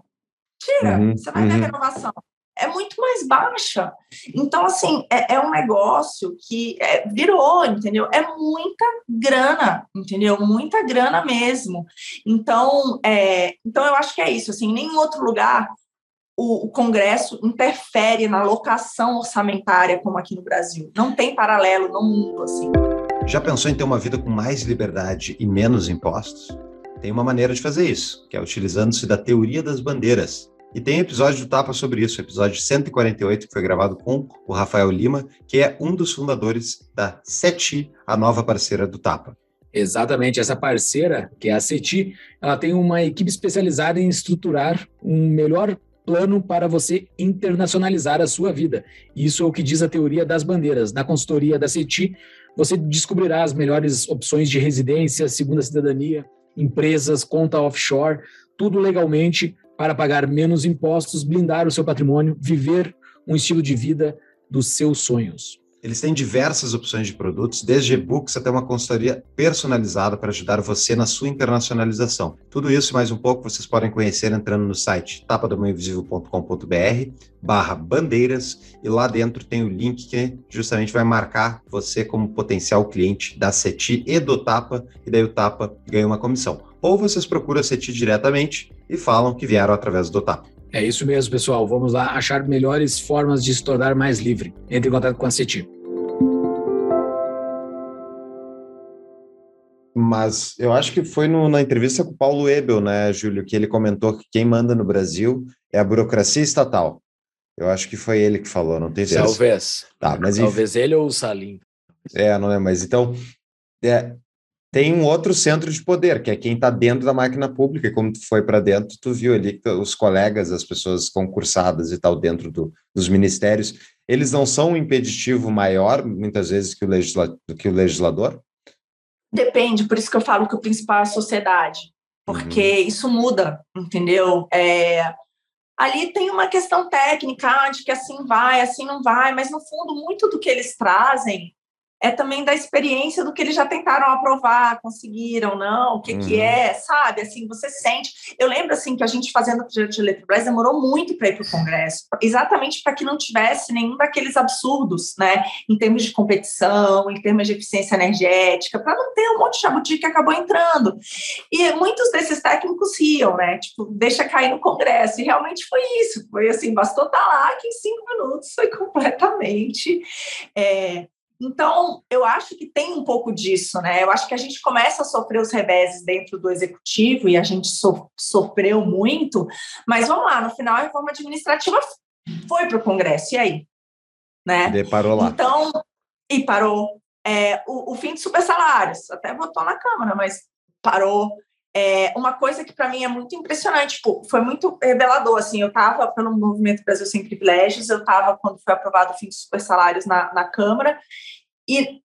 Tira, uhum, você vai uhum. ver a uhum. renovação é muito mais baixa. Então, assim, é, é um negócio que é, virou, entendeu? É muita grana, entendeu? Muita grana mesmo. Então, é, então eu acho que é isso. Assim, em nenhum outro lugar o, o Congresso interfere na locação orçamentária como aqui no Brasil. Não tem paralelo no mundo, assim. Já pensou em ter uma vida com mais liberdade e menos impostos? Tem uma maneira de fazer isso, que é utilizando-se da teoria das bandeiras, e tem episódio do Tapa sobre isso, episódio 148, que foi gravado com o Rafael Lima, que é um dos fundadores da SETI, a nova parceira do Tapa. Exatamente, essa parceira, que é a CETI, ela tem uma equipe especializada em estruturar um melhor plano para você internacionalizar a sua vida. Isso é o que diz a teoria das bandeiras. Na consultoria da CETI, você descobrirá as melhores opções de residência, segunda cidadania, empresas, conta offshore, tudo legalmente para pagar menos impostos, blindar o seu patrimônio, viver um estilo de vida dos seus sonhos. Eles têm diversas opções de produtos, desde e-books até uma consultoria personalizada para ajudar você na sua internacionalização. Tudo isso e mais um pouco vocês podem conhecer entrando no site tapadomainvisível.com.br barra bandeiras e lá dentro tem o link que justamente vai marcar você como potencial cliente da CETI e do Tapa, e daí o Tapa ganha uma comissão. Ou vocês procuram a CETI diretamente e falam que vieram através do TAP. É isso mesmo, pessoal. Vamos lá achar melhores formas de se tornar mais livre. Entre em contato com a CETI. Mas eu acho que foi no, na entrevista com o Paulo Ebel, né, Júlio, que ele comentou que quem manda no Brasil é a burocracia estatal. Eu acho que foi ele que falou, não tem certeza. Talvez. Tá, mas Talvez ele ou o Salim. É, não é, mas então é, tem um outro centro de poder, que é quem está dentro da máquina pública, e como tu foi para dentro, tu viu ali que os colegas, as pessoas concursadas e tal, dentro do, dos ministérios, eles não são um impeditivo maior, muitas vezes, que o, legisla, que o legislador? Depende, por isso que eu falo que o principal é a sociedade, porque uhum. isso muda, entendeu? É, ali tem uma questão técnica de que assim vai, assim não vai, mas no fundo, muito do que eles trazem é também da experiência do que eles já tentaram aprovar, conseguiram, não, o que, uhum. que é, sabe? Assim, você sente. Eu lembro assim que a gente fazendo o projeto de Eletrobras demorou muito para ir para o Congresso, exatamente para que não tivesse nenhum daqueles absurdos, né? Em termos de competição, em termos de eficiência energética, para não ter um monte de jabuti que acabou entrando. E muitos desses técnicos riam, né? Tipo, deixa cair no Congresso. E realmente foi isso. Foi assim, bastou estar tá lá que em cinco minutos foi completamente. É, então, eu acho que tem um pouco disso, né? Eu acho que a gente começa a sofrer os reveses dentro do executivo e a gente so sofreu muito, mas vamos lá, no final a reforma administrativa foi para o Congresso, e aí? Né? E parou lá. Então, e parou. É, o, o, fim de super salários, até votou na Câmara, mas parou. É, uma coisa que para mim é muito impressionante, tipo, foi muito revelador, assim, eu estava pelo Movimento Brasil Sem Privilégios, eu estava quando foi aprovado o fim de super salários na, na Câmara, e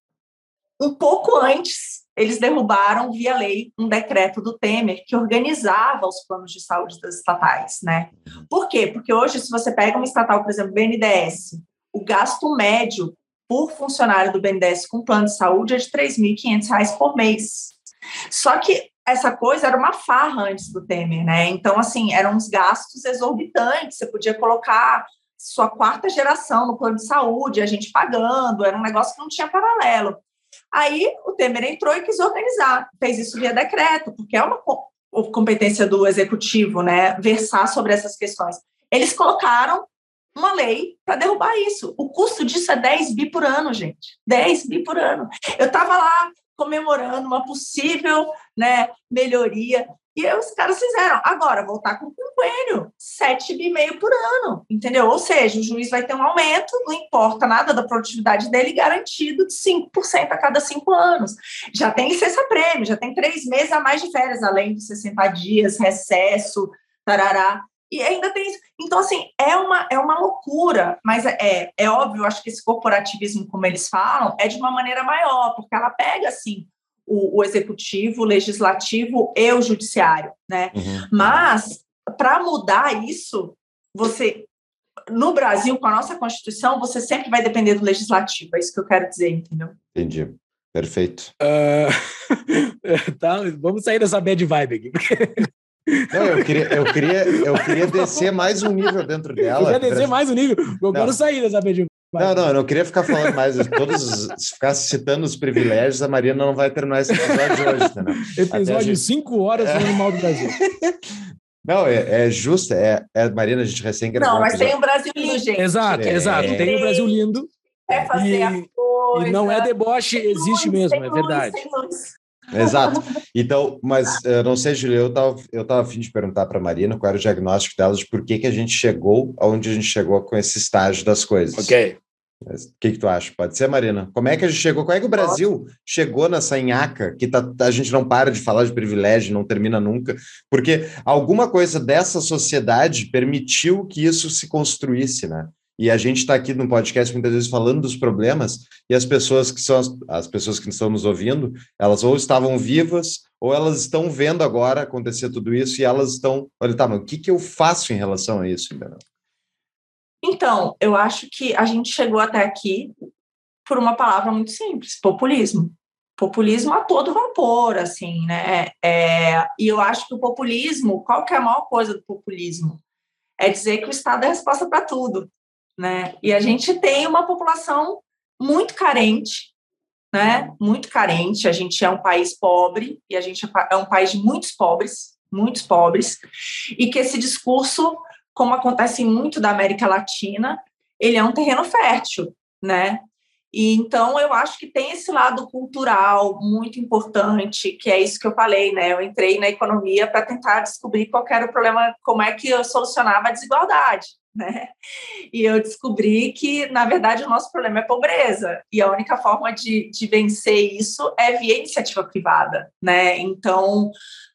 um pouco antes eles derrubaram via lei um decreto do Temer que organizava os planos de saúde das estatais, né? Por quê? Porque hoje, se você pega uma estatal, por exemplo, BNDES, o gasto médio por funcionário do BNDES com plano de saúde é de R$ 3.500 por mês. Só que essa coisa era uma farra antes do Temer, né? Então, assim, eram uns gastos exorbitantes. Você podia colocar sua quarta geração no plano de saúde, a gente pagando, era um negócio que não tinha paralelo. Aí o Temer entrou e quis organizar, fez isso via decreto, porque é uma competência do executivo, né? Versar sobre essas questões. Eles colocaram uma lei para derrubar isso. O custo disso é 10 bi por ano, gente. 10 bi por ano. Eu estava lá comemorando uma possível né, melhoria E os caras fizeram. Agora, voltar com o quinquênio, 7,5 por ano, entendeu? Ou seja, o juiz vai ter um aumento, não importa nada da produtividade dele, garantido de 5% a cada cinco anos. Já tem licença-prêmio, já tem três meses a mais de férias, além de 60 dias, recesso, tarará. E ainda tem isso. Então, assim, é uma, é uma loucura, mas é, é, é óbvio, acho que esse corporativismo, como eles falam, é de uma maneira maior, porque ela pega, assim, o, o executivo, o legislativo e o judiciário, né? Uhum. Mas para mudar isso, você no Brasil, com a nossa Constituição, você sempre vai depender do legislativo, é isso que eu quero dizer, entendeu? Entendi. Perfeito. Uh, tá, vamos sair dessa bad vibe aqui. Não, eu queria, eu queria, eu queria descer mais um nível dentro dela. Eu queria descer mais um nível. Eu não. quero sair dessa vibe. Não, não, eu não queria ficar falando mais. Todos, se ficar citando os privilégios, a Marina não vai terminar esse episódio de hoje, né? Episódio de cinco horas falando é. mal do Brasil. Não, é, é justo, é, é Marina, a gente recém gravou. Não, mas tem o Brasil lindo, gente. Exato, é, exato. Tem o Brasil lindo. É fazer e, a coisa. E não é deboche, existe luz, mesmo, é verdade. Exato. Então, mas eu não sei, Júlio, eu estava eu tava a fim de perguntar para a Marina qual era o diagnóstico delas de por que, que a gente chegou aonde a gente chegou com esse estágio das coisas. Ok. O que, que tu acha? Pode ser, Marina? Como é que a gente chegou? Como é que o Brasil chegou nessa nhaca que tá, a gente não para de falar de privilégio, não termina nunca? Porque alguma coisa dessa sociedade permitiu que isso se construísse, né? E a gente está aqui no podcast muitas vezes falando dos problemas e as pessoas que são as, as, pessoas que estão nos ouvindo, elas ou estavam vivas ou elas estão vendo agora acontecer tudo isso e elas estão, olha, tá, mas o que, que eu faço em relação a isso, entendeu? Então, eu acho que a gente chegou até aqui por uma palavra muito simples: populismo. Populismo a todo vapor, assim, né? É, e eu acho que o populismo, qual que é a maior coisa do populismo? É dizer que o Estado é a resposta para tudo, né? E a gente tem uma população muito carente, né? Muito carente. A gente é um país pobre e a gente é um país de muitos pobres, muitos pobres, e que esse discurso como acontece muito da América Latina, ele é um terreno fértil, né? E então eu acho que tem esse lado cultural muito importante, que é isso que eu falei, né? Eu entrei na economia para tentar descobrir qual era o problema, como é que eu solucionava a desigualdade, né? E eu descobri que, na verdade, o nosso problema é pobreza, e a única forma de, de vencer isso é via iniciativa privada, né? Então,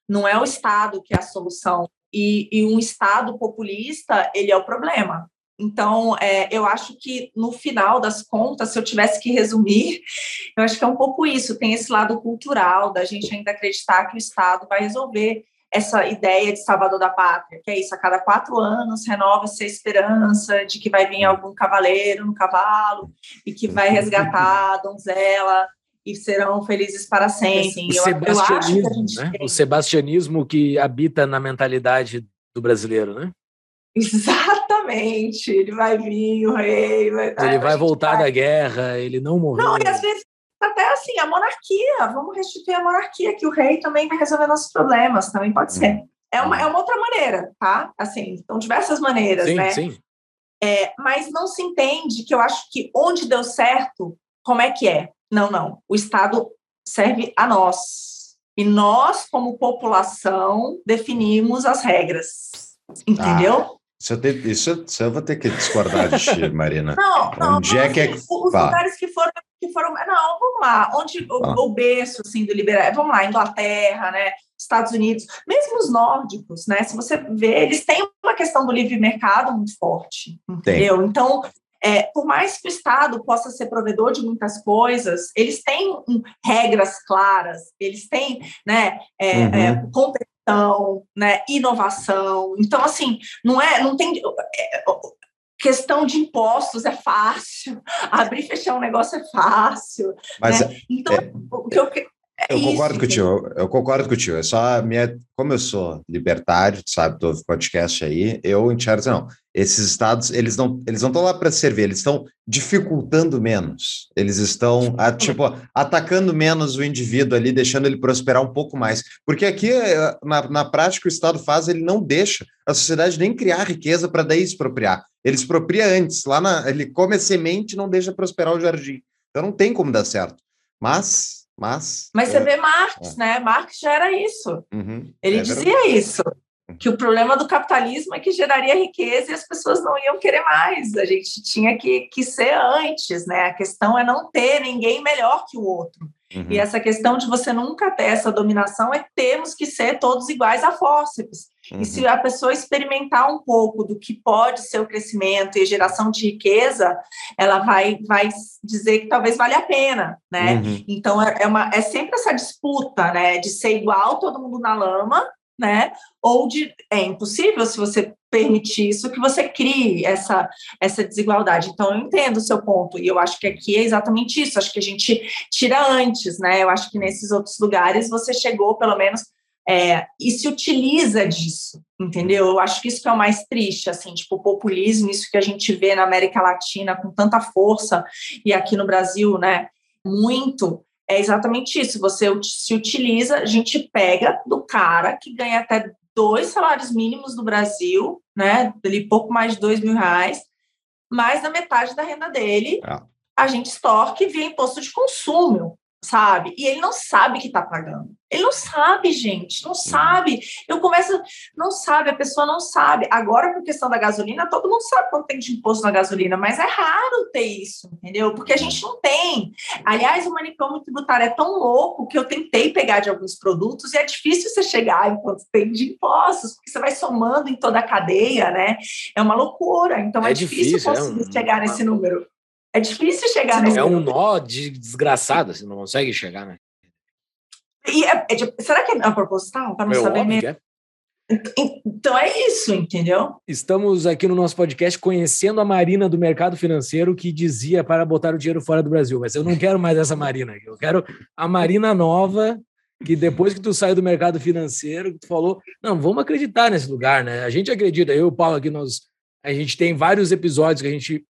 não é o Estado que é a solução, e, e, um Estado populista, ele é o problema. Então, é, eu acho que no final das contas, se eu tivesse que resumir, eu acho que é um pouco isso. Tem esse lado cultural da gente ainda acreditar que o Estado vai resolver essa ideia de salvador da pátria, que é isso, a cada quatro anos renova-se a esperança de que vai vir algum cavaleiro no cavalo e que vai resgatar a donzela e serão felizes para sempre. O, sebastianismo, né? o sebastianismo que habita na mentalidade do brasileiro, né? Exatamente. Ele vai vir, o rei. Vai, ele vai voltar vai... da guerra, ele não morreu. Não, e às vezes até assim, a monarquia, vamos restituir a monarquia, que o rei também vai resolver nossos problemas, também pode ser. Hum. É uma, é uma outra maneira, tá? Assim, são diversas maneiras, sim, né? Sim. É, mas não se entende que eu acho que onde deu certo, como é que é? Não, não. O Estado serve a nós. E nós, como população, definimos as regras. Entendeu? Ah, isso, eu, te, isso, isso eu vou ter que discordar de ti, Marina. Não, não. Onde é que é... Os lugares que foram, que foram. Não, vamos lá. Onde o, o berço assim, do liberal. Vamos lá, Inglaterra, né? Estados Unidos, mesmo os nórdicos, né? Se você vê, eles têm uma questão do livre mercado muito forte, entendeu? Tem. Então, é, por mais que o Estado possa ser provedor de muitas coisas, eles têm um, regras claras, eles têm né, é, uhum. é, competição, né, inovação. Então, assim, não é, não tem é, questão de impostos é fácil, abrir e fechar um negócio é fácil. Mas né? Então, é, o que eu é eu concordo isso, contigo, eu concordo contigo. É só minha, como eu sou libertário, sabe, todo podcast aí, eu enxergo não. Esses estados, eles não, eles não estão lá para servir, eles estão dificultando menos. Eles estão, a, tipo, atacando menos o indivíduo ali, deixando ele prosperar um pouco mais. Porque aqui, na, na prática, o Estado faz, ele não deixa a sociedade nem criar riqueza para daí expropriar. Ele expropria antes, lá na, ele come a semente e não deixa prosperar o jardim. Então não tem como dar certo. Mas Mas. Mas você vê Marx, é. né? Marx já era isso. Uhum, Ele é dizia isso. Que o problema do capitalismo é que geraria riqueza e as pessoas não iam querer mais. A gente tinha que, que ser antes, né? A questão é não ter ninguém melhor que o outro. Uhum. E essa questão de você nunca ter essa dominação é termos que ser todos iguais a fórceps. Uhum. E se a pessoa experimentar um pouco do que pode ser o crescimento e geração de riqueza, ela vai, vai dizer que talvez valha a pena, né? Uhum. Então é, é, uma, é sempre essa disputa, né? De ser igual todo mundo na lama, né? Ou de é impossível se você permitir isso que você crie essa essa desigualdade. Então eu entendo o seu ponto e eu acho que aqui é exatamente isso. Acho que a gente tira antes, né? Eu acho que nesses outros lugares você chegou pelo menos é, e se utiliza disso, entendeu? Eu acho que isso que é o mais triste, assim, tipo, o populismo, isso que a gente vê na América Latina com tanta força e aqui no Brasil, né, muito, é exatamente isso. Você se utiliza, a gente pega do cara que ganha até dois salários mínimos no Brasil, né? Ali pouco mais de dois mil reais, mais da metade da renda dele, é. a gente extorque via imposto de consumo sabe? E ele não sabe que está pagando. Ele não sabe, gente, não sabe. Eu começo, não sabe, a pessoa não sabe. Agora, por questão da gasolina, todo mundo sabe quanto tem de imposto na gasolina, mas é raro ter isso, entendeu? Porque a gente não tem. Aliás, o manicômio tributário é tão louco que eu tentei pegar de alguns produtos e é difícil você chegar enquanto tem de impostos, porque você vai somando em toda a cadeia, né? É uma loucura. Então é, é difícil, difícil, conseguir é um... chegar nesse número. É difícil chegar nesse. É um nó de desgraçado, você não consegue chegar, né? E é, é de, será que é proposital? Para não Meu saber mesmo. É. Então é isso, entendeu? Estamos aqui no nosso podcast conhecendo a Marina do mercado financeiro que dizia para botar o dinheiro fora do Brasil, mas eu não quero mais essa Marina, eu quero a Marina nova que depois que tu saiu do mercado financeiro, tu falou, não, vamos acreditar nesse lugar, né? A gente acredita, eu e o Paulo aqui nós a gente tem vários episódios que a gente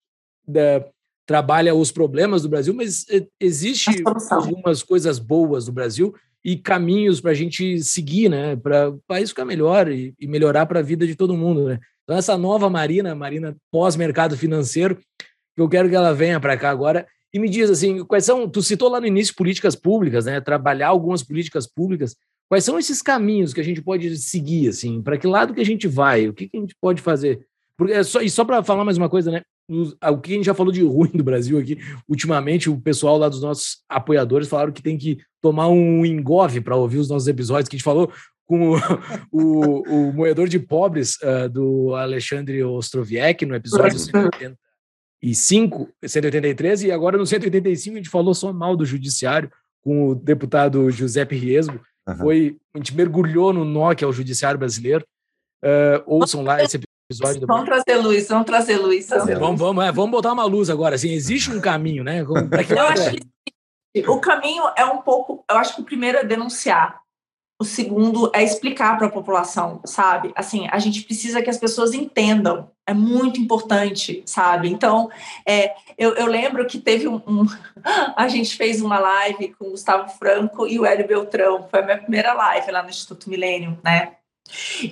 da, trabalha os problemas do Brasil, mas existe algumas coisas boas do Brasil e caminhos para a gente seguir, né? Para o país ficar melhor e, e melhorar para a vida de todo mundo, né? Então, essa nova Marina, Marina pós-mercado financeiro, eu quero que ela venha para cá agora e me diz assim, quais são, tu citou lá no início políticas públicas, né? Trabalhar algumas políticas públicas. Quais são esses caminhos que a gente pode seguir, assim? Para que lado que a gente vai? O que, que a gente pode fazer? Porque é só, e só para falar mais uma coisa, né? O que a gente já falou de ruim do Brasil aqui, ultimamente o pessoal lá dos nossos apoiadores falaram que tem que tomar um engove para ouvir os nossos episódios, que a gente falou com o, o, o moedor de pobres uh, do Alexandre Ostroviec no episódio 185, 183, e agora no 185 a gente falou só mal do judiciário com o deputado Giuseppe Riesgo. Uhum. Foi, a gente mergulhou no nó que é o judiciário brasileiro. Uh, ouçam lá esse episódio. Vamos trazer luz, vamos trazer luz. Trazer vamos, vamos, é, vamos botar uma luz agora. Assim, existe um caminho, né? Que eu acho que o caminho é um pouco. Eu acho que o primeiro é denunciar. O segundo é explicar para a população, sabe? Assim, a gente precisa que as pessoas entendam. É muito importante, sabe? Então, é, eu, eu lembro que teve um, um, A gente fez uma live com o Gustavo Franco e o Hélio Beltrão. Foi a minha primeira live lá no Instituto Milênio, né?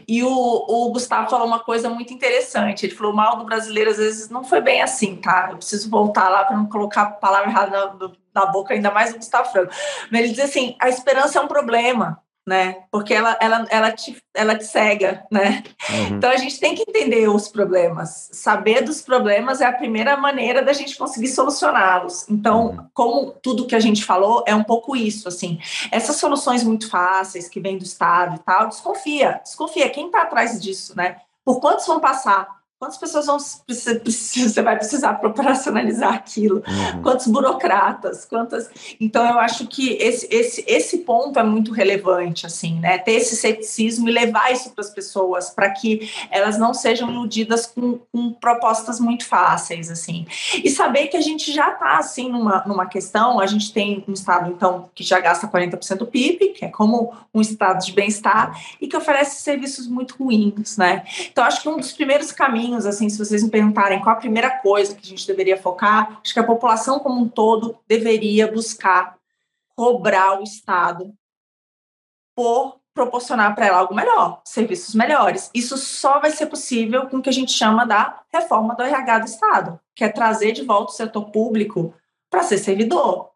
E o, o, Gustavo falou uma coisa muito interessante. Ele falou: o mal do brasileiro às vezes não foi bem assim, tá? Eu preciso voltar lá para não colocar a palavra errada na, na, boca, ainda mais do Gustavo Franco. Mas ele diz assim: a esperança é um problema né? Porque ela, ela, ela, te, ela te cega, né? Uhum. Então a gente tem que entender os problemas. Saber dos problemas é a primeira maneira da gente conseguir solucioná-los. Então, uhum. como tudo que a gente falou, é um pouco isso, assim. Essas soluções muito fáceis que vêm do Estado e tal, desconfia, desconfia. Quem está atrás disso, né? Por quantos vão passar? Quantas pessoas vão você vai precisar para operacionalizar aquilo? Uhum. Quantos burocratas? Quantas? Então eu acho que esse, esse, esse ponto é muito relevante, assim, né? Ter esse ceticismo e levar isso para as pessoas, para que elas não sejam iludidas com, com, propostas muito fáceis, assim. E saber que a gente já está assim numa, numa questão. A gente tem um estado então que já gasta 40% do PIB, que é como um estado de bem-estar e que oferece serviços muito ruins, né? Então acho que um dos primeiros caminhos caminhos, assim, se vocês me perguntarem qual a primeira coisa que a gente deveria focar, acho que a população como um todo deveria buscar cobrar o Estado por proporcionar para ela algo melhor, serviços melhores. Isso só vai ser possível com o que a gente chama da reforma do RH do Estado, que é trazer de volta o setor público para ser servidor,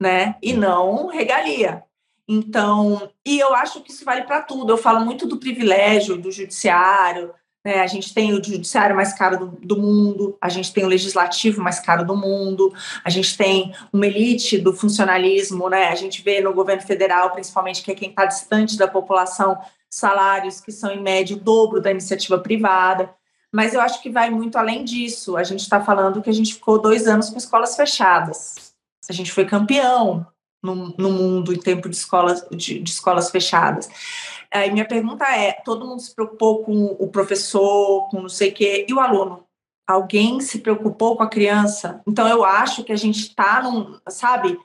né? E não regalia. Então, e eu acho que isso vale para tudo. Eu falo muito do privilégio do judiciário, né? A gente tem o judiciário mais caro do, do, mundo, a gente tem o legislativo mais caro do mundo, a gente tem uma elite do funcionalismo, né? A gente vê no governo federal, principalmente, que é quem está distante da população, salários que são, em média, o dobro da iniciativa privada. Mas eu acho que vai muito além disso. A gente está falando que a gente ficou dois anos com escolas fechadas. A gente foi campeão no, no mundo em tempo de escolas, de, de escolas fechadas. Aí minha pergunta é: todo mundo se preocupou com o professor, com não sei o quê, e o aluno? Alguém se preocupou com a criança? Então eu acho que a gente está num, sabe,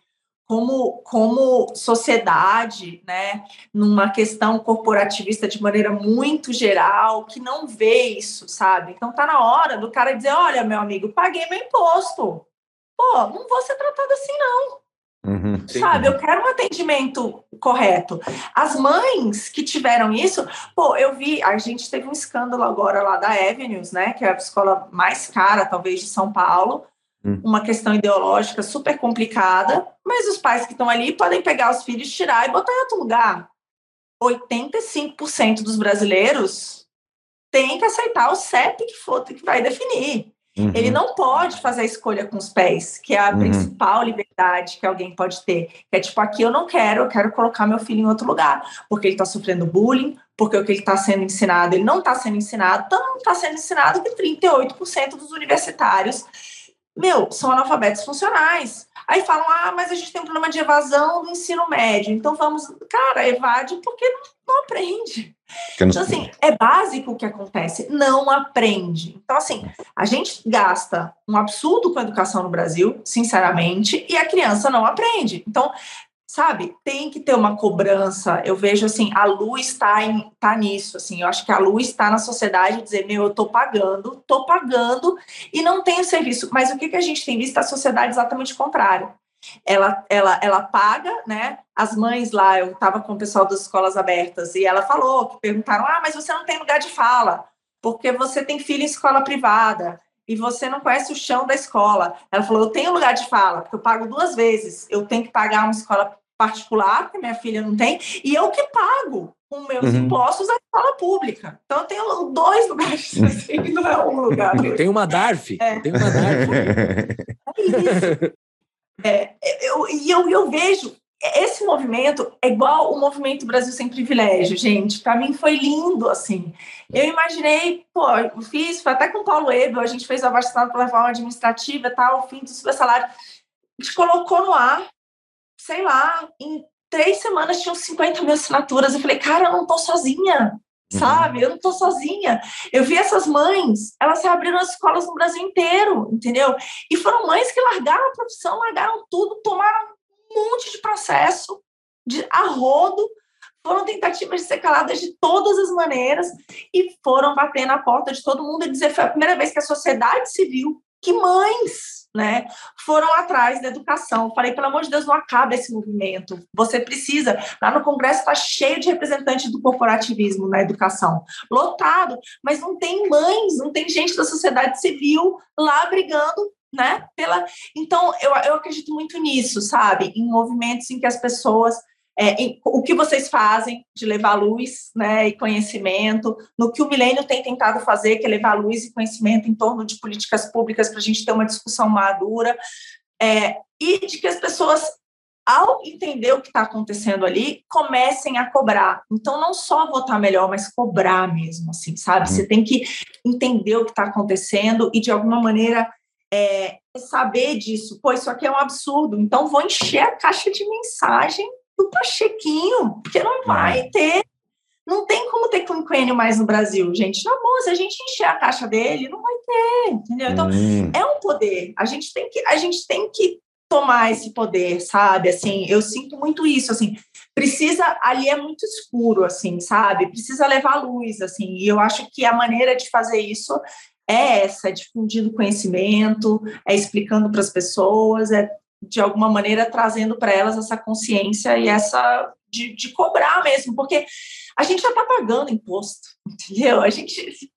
como, como sociedade, né, numa questão corporativista de maneira muito geral, que não vê isso, sabe? Então tá na hora do cara dizer: olha, meu amigo, paguei meu imposto. Pô, não vou ser tratado assim, não. Uhum, Sabe, eu quero um atendimento correto. As mães que tiveram isso, pô, eu vi, a gente teve um escândalo agora lá da Avenues, né, que é a escola mais cara, talvez, de São Paulo, uhum. uma questão ideológica super complicada, mas os pais que estão ali podem pegar os filhos, tirar e botar em outro lugar. 85% dos brasileiros têm que aceitar o CEP que for que vai definir. Uhum. Ele não pode fazer a escolha com os pés, que é a uhum. principal liberdade que alguém pode ter. Que é tipo, aqui eu não quero, eu quero colocar meu filho em outro lugar, porque ele está sofrendo bullying, porque o que ele está sendo ensinado, ele não está sendo ensinado, então não está sendo ensinado que 38% dos universitários, meu, são analfabetos funcionais. Aí falam, ah, mas a gente tem um problema de evasão do ensino médio, então vamos, cara, evade porque não, não aprende. Então, assim, é básico o que acontece, não aprende. Então, assim, a gente gasta um absurdo com a educação no Brasil, sinceramente, e a criança não aprende. Então, sabe, tem que ter uma cobrança. Eu vejo assim, a luz está tá nisso, assim, eu acho que a luz está na sociedade dizer, meu, eu estou pagando, estou pagando e não tenho serviço. Mas o que, que a gente tem visto? A sociedade exatamente contrário ela, ela, ela paga, né? As mães lá, eu estava com o pessoal das escolas abertas e ela falou que perguntaram: ah, mas você não tem lugar de fala, porque você tem filho em escola privada e você não conhece o chão da escola. Ela falou: eu tenho lugar de fala, porque eu pago duas vezes. Eu tenho que pagar uma escola particular, porque minha filha não tem, e eu que pago com meus uhum. impostos a escola pública. Então eu tenho dois lugares, assim, não é um lugar. Tem uma DARF. É. Tem uma DARF. É isso. É, eu, e eu, eu vejo esse movimento é igual o movimento Brasil Sem Privilégio, gente. Para mim foi lindo, assim. Eu imaginei, pô, eu fiz, foi até com o Paulo Ebel, a gente fez a vacinação pela reforma administrativa e tal, o fim do salário. A gente colocou no ar, sei lá, em três semanas tinham 50 mil assinaturas. Eu falei, cara, eu não tô sozinha, uhum. sabe? Eu não tô sozinha. Eu vi essas mães, elas se abriram as escolas no Brasil inteiro, entendeu? E foram mães que largaram a profissão, largaram tudo, tomaram monte de processo de arrodo, foram tentativas de ser caladas de todas as maneiras e foram bater na porta de todo mundo e dizer foi a primeira vez que a sociedade civil, que mães né, foram atrás da educação. Falei, pelo amor de Deus, não acaba esse movimento. Você precisa. Lá no Congresso está cheio de representantes do corporativismo na educação, lotado, mas não tem mães, não tem gente da sociedade civil lá brigando. Né? Pela... Então, eu, eu acredito muito nisso, sabe? Em movimentos em que as pessoas é, em, o que vocês fazem de levar luz né, e conhecimento, no que o Milênio tem tentado fazer, que é levar luz e conhecimento em torno de políticas públicas para a gente ter uma discussão madura, é, e de que as pessoas, ao entender o que está acontecendo ali, comecem a cobrar. Então, não só votar melhor, mas cobrar mesmo, assim, sabe? Você tem que entender o que está acontecendo e, de alguma maneira, é, saber disso. Pô, isso aqui é um absurdo, então vou encher a caixa de mensagem do Pachequinho, porque não vai ter. Não tem como ter quinquênio mais no Brasil, gente. Na boa, se a gente encher a caixa dele, não vai ter, entendeu? Então, hum. é um poder. A gente tem que, a gente tem que tomar esse poder, sabe? Assim, eu sinto muito isso, assim. Precisa, ali é muito escuro, assim, sabe? Precisa levar luz, assim. E eu acho que a maneira de fazer isso é essa, é difundindo conhecimento, é explicando para as pessoas, é de alguma maneira trazendo para elas essa consciência e essa de, de cobrar mesmo, porque a gente já está pagando imposto, entendeu? A gente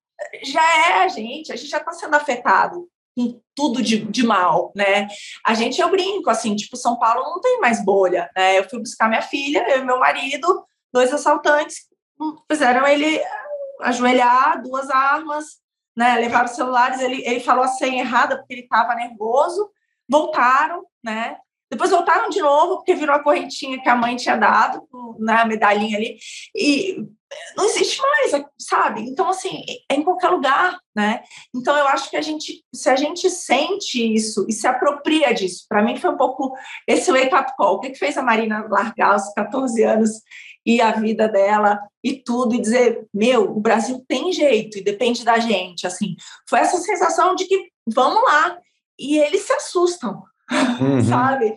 já é a gente, a gente já está sendo afetado. com tudo de, de mal, né? A gente, eu brinco, assim, tipo, São Paulo não tem mais bolha, né? Eu fui buscar minha filha, eu e meu marido, dois assaltantes, hum, fizeram ele ajoelhar, duas armas, né? Levaram os celulares, ele, ele falou a senha errada porque ele estava nervoso, voltaram, né? Depois voltaram de novo, porque virou a correntinha que a mãe tinha dado, né, a medalhinha ali, e não existe mais, sabe? Então, assim, é em qualquer lugar, né? Então, eu acho que a gente, se a gente sente isso e se apropria disso, para mim foi um pouco esse wake-up call. O que, que fez a Marina largar aos 14 anos e a vida dela e tudo, e dizer, meu, o Brasil tem jeito e depende da gente, assim. Foi essa sensação de que, vamos lá, e eles se assustam, uhum. sabe?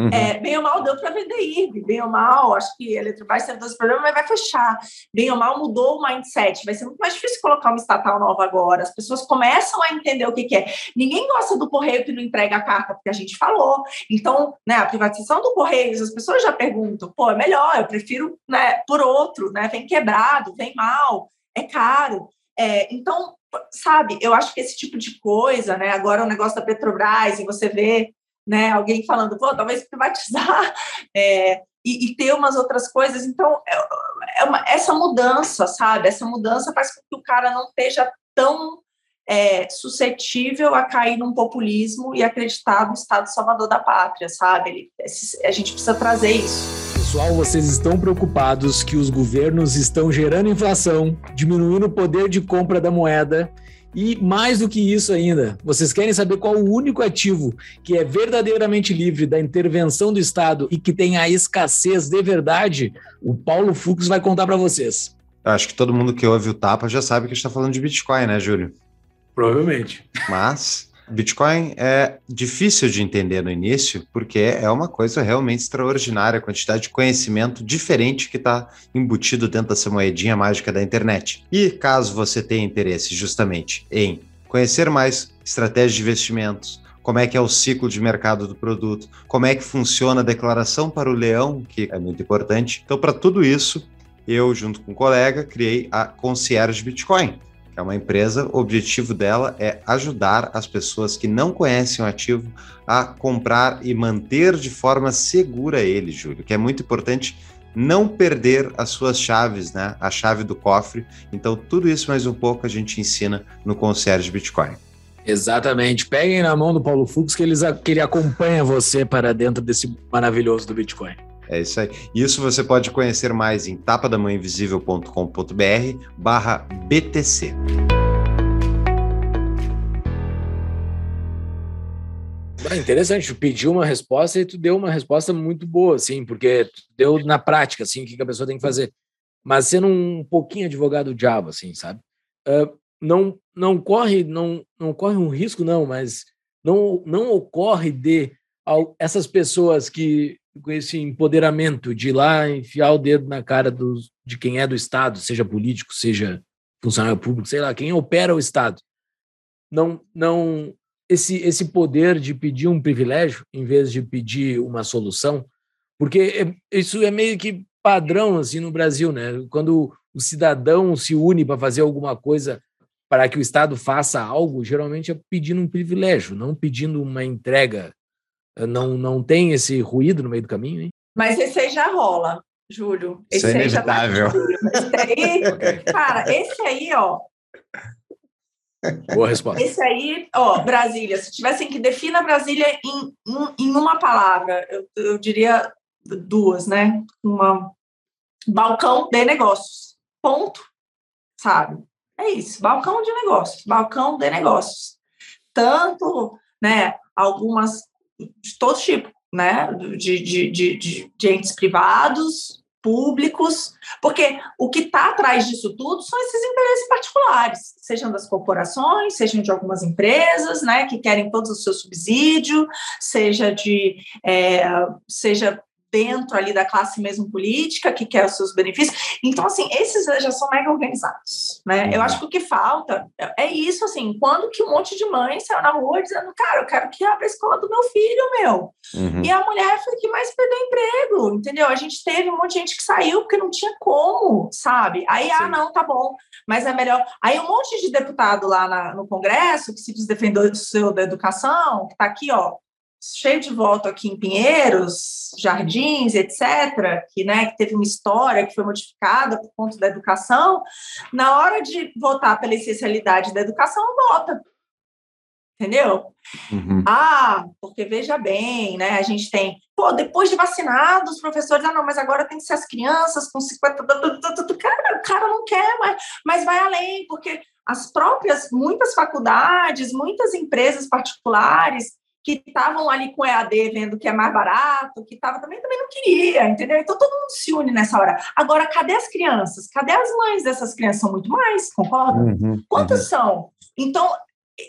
Uhum. É, bem ou mal deu para vender IRB, bem ou mal, acho que a Eletrobras teve dois problemas, mas vai fechar. Bem ou mal mudou o mindset, vai ser muito mais difícil colocar uma estatal nova agora. As pessoas começam a entender o que, que é. Ninguém gosta do correio que não entrega a carta, porque a gente falou. Então, né, a privatização do correio, as pessoas já perguntam, pô, é melhor, eu prefiro né, por outro, né? Vem quebrado, vem mal, é caro. É, então, sabe, eu acho que esse tipo de coisa, né? Agora o negócio da Petrobras, e você vê né? Alguém falando, pô, talvez privatizar é, e, e, ter umas outras coisas. Então, é, é uma, essa mudança, sabe? Essa mudança faz com que o cara não esteja tão é, suscetível a cair num populismo e acreditar no Estado salvador da pátria, sabe? Ele, a gente precisa trazer isso. Pessoal, vocês estão preocupados que os governos estão gerando inflação, diminuindo o poder de compra da moeda e mais do que isso ainda, vocês querem saber qual o único ativo que é verdadeiramente livre da intervenção do Estado e que tem a escassez de verdade? O Paulo Fux vai contar para vocês. Acho que todo mundo que ouve o Tapa já sabe que a gente está falando de Bitcoin, né, Júlio? Provavelmente. Mas Bitcoin é difícil de entender no início, porque é uma coisa realmente extraordinária, a quantidade de conhecimento diferente que está embutido dentro dessa moedinha mágica da internet. E caso você tenha interesse justamente em conhecer mais estratégias de investimentos, como é que é o ciclo de mercado do produto, como é que funciona a declaração para o leão, que é muito importante. Então, para tudo isso, eu, junto com um colega, criei a Concierge Bitcoin é uma empresa, o objetivo dela é ajudar as pessoas que não conhecem o ativo a comprar e manter de forma segura ele, Júlio, que é muito importante não perder as suas chaves, né? A chave do cofre. Então, tudo isso mais um pouco a gente ensina no Concierge Bitcoin. Exatamente. Peguem na mão do Paulo Fux que, eles, que ele acompanha você para dentro desse maravilhoso do Bitcoin. É isso aí. Isso você pode conhecer mais em tapadamãoinvisível.com.br barra BTC. É interessante, tu pediu uma resposta e tu deu uma resposta muito boa, assim, porque tu deu na prática, assim, o que a pessoa tem que fazer. Mas sendo um pouquinho advogado diabo, assim, sabe? Uh, não, não corre, não, não corre um risco, não, mas não, não ocorre de essas pessoas que com esse empoderamento de ir lá enfiar o dedo na cara dos, de quem é do Estado, seja político, seja funcionário público, sei lá, quem opera o Estado. Não, não esse, esse poder de pedir um privilégio em vez de pedir uma solução, porque é, isso é meio que padrão assim no Brasil, né? Quando o cidadão se une para fazer alguma coisa para que o Estado faça algo, geralmente é pedindo um privilégio, não pedindo uma entrega não, não tem esse ruído no meio do caminho, hein? Mas esse aí já rola, Júlio. Esse Isso é inevitável. Tá... Esse aí, cara, esse aí, ó. Boa resposta. Esse aí, ó, Brasília. Se tivessem que definir Brasília em, em uma palavra, eu, eu diria duas, né? Uma balcão de negócios. Ponto. Sabe? É isso. Balcão de negócios. Balcão de negócios. Tanto, né? Algumas de todo tipo, né? De, de, de, de, de entes privados, públicos, porque o que está atrás disso tudo são esses interesses particulares, sejam das corporações, sejam de algumas empresas, né, que querem todos os seus subsídios, seja de, é, seja dentro ali da classe mesmo política, que quer os seus benefícios. Então, assim, esses já são mega organizados, né? Uhum. Eu acho que o que falta é isso, assim, quando que um monte de mãe saiu na rua dizendo, cara, eu quero que abra a escola do meu filho, meu. Uhum. E a mulher foi que mais perdeu emprego, entendeu? A gente teve um monte de gente que saiu porque não tinha como, sabe? Aí, ah, Sim. ah, não, tá bom, mas é melhor. Aí um monte de deputado lá na, no Congresso que se diz defensor da educação, que tá aqui, ó, cheio de voto aqui em Pinheiros, Jardins, etc., que, né, que teve uma história que foi modificada por conta da educação, na hora de votar pela essencialidade da educação, vota. Entendeu? Uhum. Ah, porque veja bem, né? A gente tem, pô, depois de vacinados, os professores, ah, não, mas agora tem que ser as crianças com 50. Cara, o cara não quer, mas, mas vai além, porque as próprias, muitas faculdades, muitas empresas particulares que estavam ali com EAD vendo que é mais barato, que estava também, também não queria, entendeu? Então todo mundo se une nessa hora. Agora, cadê as crianças? Cadê as mães dessas crianças? São muito mais, concorda? Uhum, Quantas uhum. são? Então,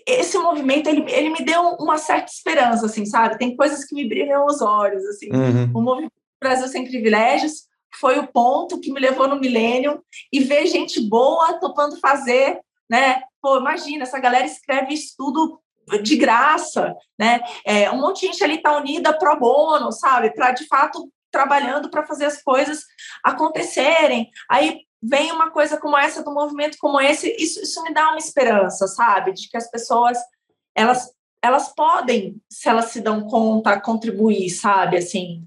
esse movimento, ele, ele me deu uma certa esperança, assim, sabe? Tem coisas que me brilham os olhos, assim. Uhum. O movimento Brasil Sem Privilégios foi o ponto que me levou no milênio e ver gente boa topando fazer, né? Pô, imagina, essa galera escreve estudo de graça, né? É, um monte de gente ali está unida pro bono, sabe? Para de fato trabalhando para fazer as coisas acontecerem. Aí vem uma coisa como essa, do movimento como esse, isso, isso me dá uma esperança, sabe? De que as pessoas elas elas podem, se elas se dão conta, contribuir, sabe? Assim,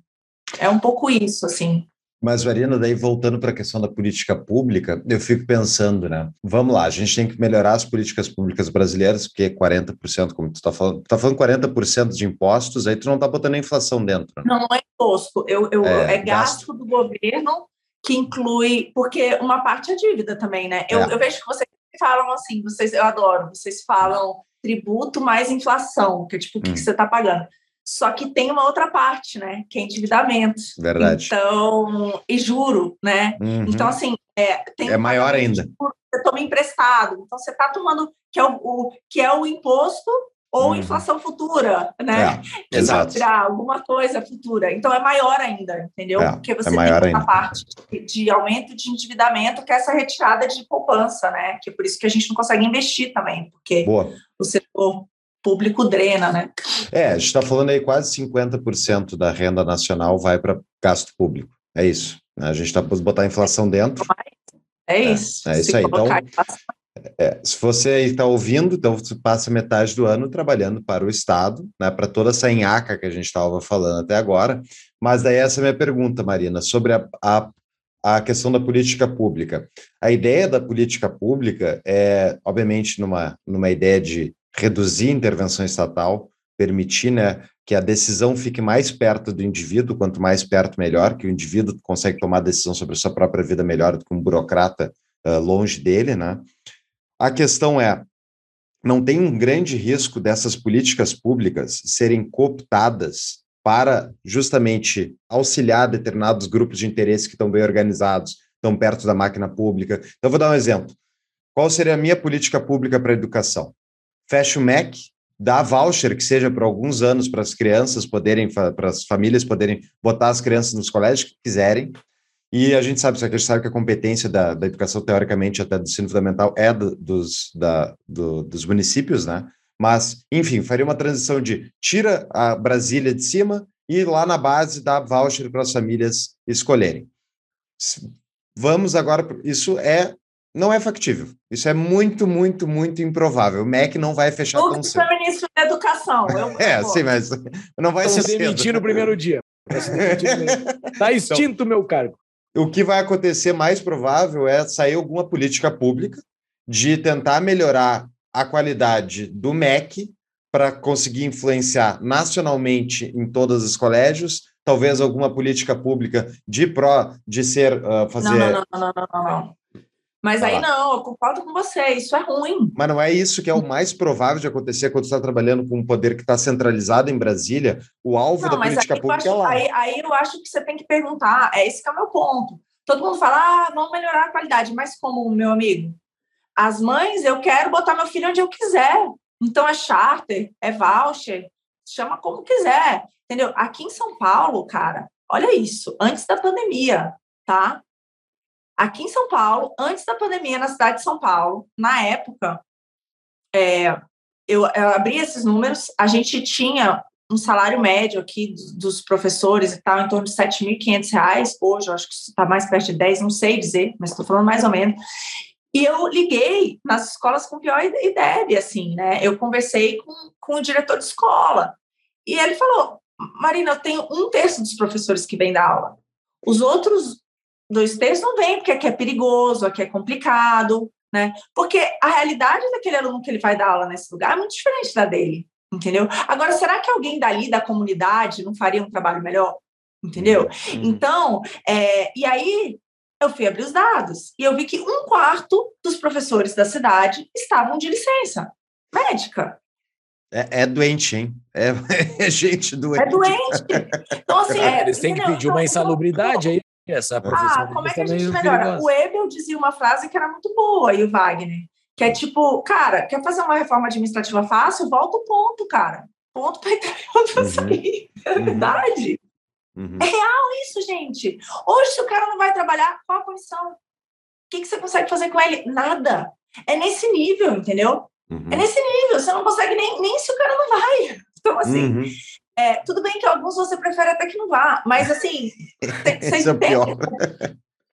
é um pouco isso, assim. Mas, Marina, daí voltando para a questão da política pública, eu fico pensando, né? Vamos lá, a gente tem que melhorar as políticas públicas brasileiras, porque 40%, como tu está falando, tu tá falando 40% de impostos, aí tu não está botando a inflação dentro. Né? Não, não é imposto, eu, eu, é, é gasto, gasto do governo que inclui, porque uma parte é dívida também, né? Eu, é. eu vejo que vocês falam assim, vocês, eu adoro, vocês falam tributo mais inflação, que é tipo o que, hum. que você está pagando. Só que tem uma outra parte, né? Que é endividamento. Verdade. Então, e juro, né? Uhum. Então, assim, é, tem é maior ainda. Você toma emprestado. Então, você está tomando, que é o, o, que é o imposto ou uhum. inflação futura, né? É, exato. Tirar alguma coisa futura. Então é maior ainda, entendeu? É, Porque você é tem uma parte de, de, aumento de endividamento, que é essa retirada de poupança, né? Que é por isso que a gente não consegue investir também, porque Boa. o setor público drena, né? É, a gente está falando aí quase 50% da renda nacional vai para gasto público. É isso. Né? A gente está para botar a inflação dentro. É isso. É, é isso aí. Então, é, se você está ouvindo, então você passa metade do ano trabalhando para o Estado, né, para toda essa enhaca que a gente estava falando até agora. Mas daí essa é a minha pergunta, Marina, sobre a, a, a questão da política pública. A ideia da política pública é, obviamente, numa, numa ideia de reduzir a intervenção estatal, permitir né, que a decisão fique mais perto do indivíduo, quanto mais perto, melhor, que o indivíduo consegue tomar decisão sobre a sua própria vida melhor do que um burocrata uh, longe dele. Né? A questão é, não tem um grande risco dessas políticas públicas serem cooptadas para justamente auxiliar determinados grupos de interesse que estão bem organizados, estão perto da máquina pública. Então, vou dar um exemplo. Qual seria a minha política pública para a educação? Fecha o MEC, dá voucher que seja por alguns anos para as crianças poderem, para as famílias poderem botar as crianças nos colégios que quiserem. E a gente sabe, a gente sabe que a competência da, da educação, teoricamente, até do ensino fundamental, é do, dos, da, do, dos municípios, né? Mas, enfim, faria uma transição de tira a Brasília de cima e lá na base dá voucher para as famílias escolherem. Vamos agora, isso é não é factível. Isso é muito, muito, muito improvável. O MEC não vai fechar tão cedo. O ministro da Educação. Eu, é, sim, mas não vai Estão ser demitir no primeiro dia. Está extinto o então, meu cargo. O que vai acontecer mais provável é sair alguma política pública de tentar melhorar a qualidade do MEC para conseguir influenciar nacionalmente em todos os colégios, talvez alguma política pública de pró de ser uh, fazer não, não, não, não, não, não. Mas aí não, eu concordo com você, isso é ruim. Mas não é isso que é o mais provável de acontecer quando você está trabalhando com um poder que está centralizado em Brasília, o alvo não, da política pública acho, é lá. Aí, aí, eu acho que você tem que perguntar, é esse que é o meu ponto. Todo mundo fala, ah, vamos melhorar a qualidade, mas como, meu amigo? As mães, eu quero botar meu filho onde eu quiser. Então é charter, é voucher, chama como quiser, entendeu? Aqui em São Paulo, cara, olha isso, antes da pandemia, tá? Aqui em São Paulo, antes da pandemia, na cidade de São Paulo, na época, é, eu, eu abri esses números, a gente tinha um salário médio aqui dos professores e tal, em torno de R$ 7.500, hoje eu acho que está mais perto de 10, não sei dizer, mas estou falando mais ou menos. E eu liguei nas escolas com pior ideia, assim, né? Eu conversei com, com o diretor de escola, e ele falou, Marina, eu tenho um terço dos professores que vêm da aula. Os outros dois terços não vêm, porque aqui é perigoso, aqui é complicado, né? Porque a realidade daquele aluno que ele vai dar aula nesse lugar é muito diferente da dele entendeu? Agora, será que alguém dali da comunidade não faria um trabalho melhor? Entendeu? Uhum. Então, é, e aí eu fui abrir os dados e eu vi que um quarto dos professores da cidade estavam de licença médica. É, é doente, hein? É, é, gente doente. É doente. Então, assim, é, eles têm que pedir uma então, insalubridade aí. Essa ah, como é que a gente melhora? O Ebel dizia uma frase que era muito boa, e o Wagner, que é tipo, cara, quer fazer uma reforma administrativa fácil? Volta o ponto, cara. Ponto para entrar e ponto para uhum. sair. É uhum. verdade. Uhum. É real isso, gente. Hoje, se o cara não vai trabalhar, qual a condição? O que, que você consegue fazer com ele? Nada. É nesse nível, entendeu? Uhum. É nesse nível. Você não consegue nem, nem se o cara não vai. Então, assim, uhum. É, tudo bem que alguns você prefere até que não vá, mas assim, você Isso é pior.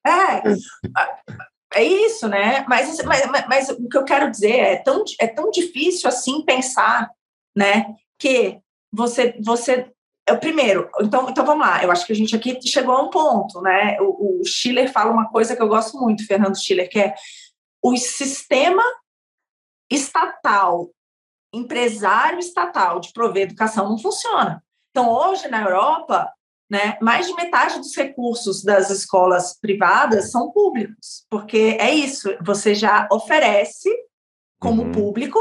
É, é isso, né? Mas, mas, mas, o que eu quero dizer é tão, é tão difícil assim pensar, né? Que você, você é o primeiro. Então, então vamos lá. Eu acho que a gente aqui chegou a um ponto, né? O, o Schiller fala uma coisa que eu gosto muito, Fernando Schiller, que é o sistema estatal, empresário estatal de prover educação não funciona. Então, hoje na Europa, né? Mais de metade dos recursos das escolas privadas são públicos, porque é isso, você já oferece como uhum. público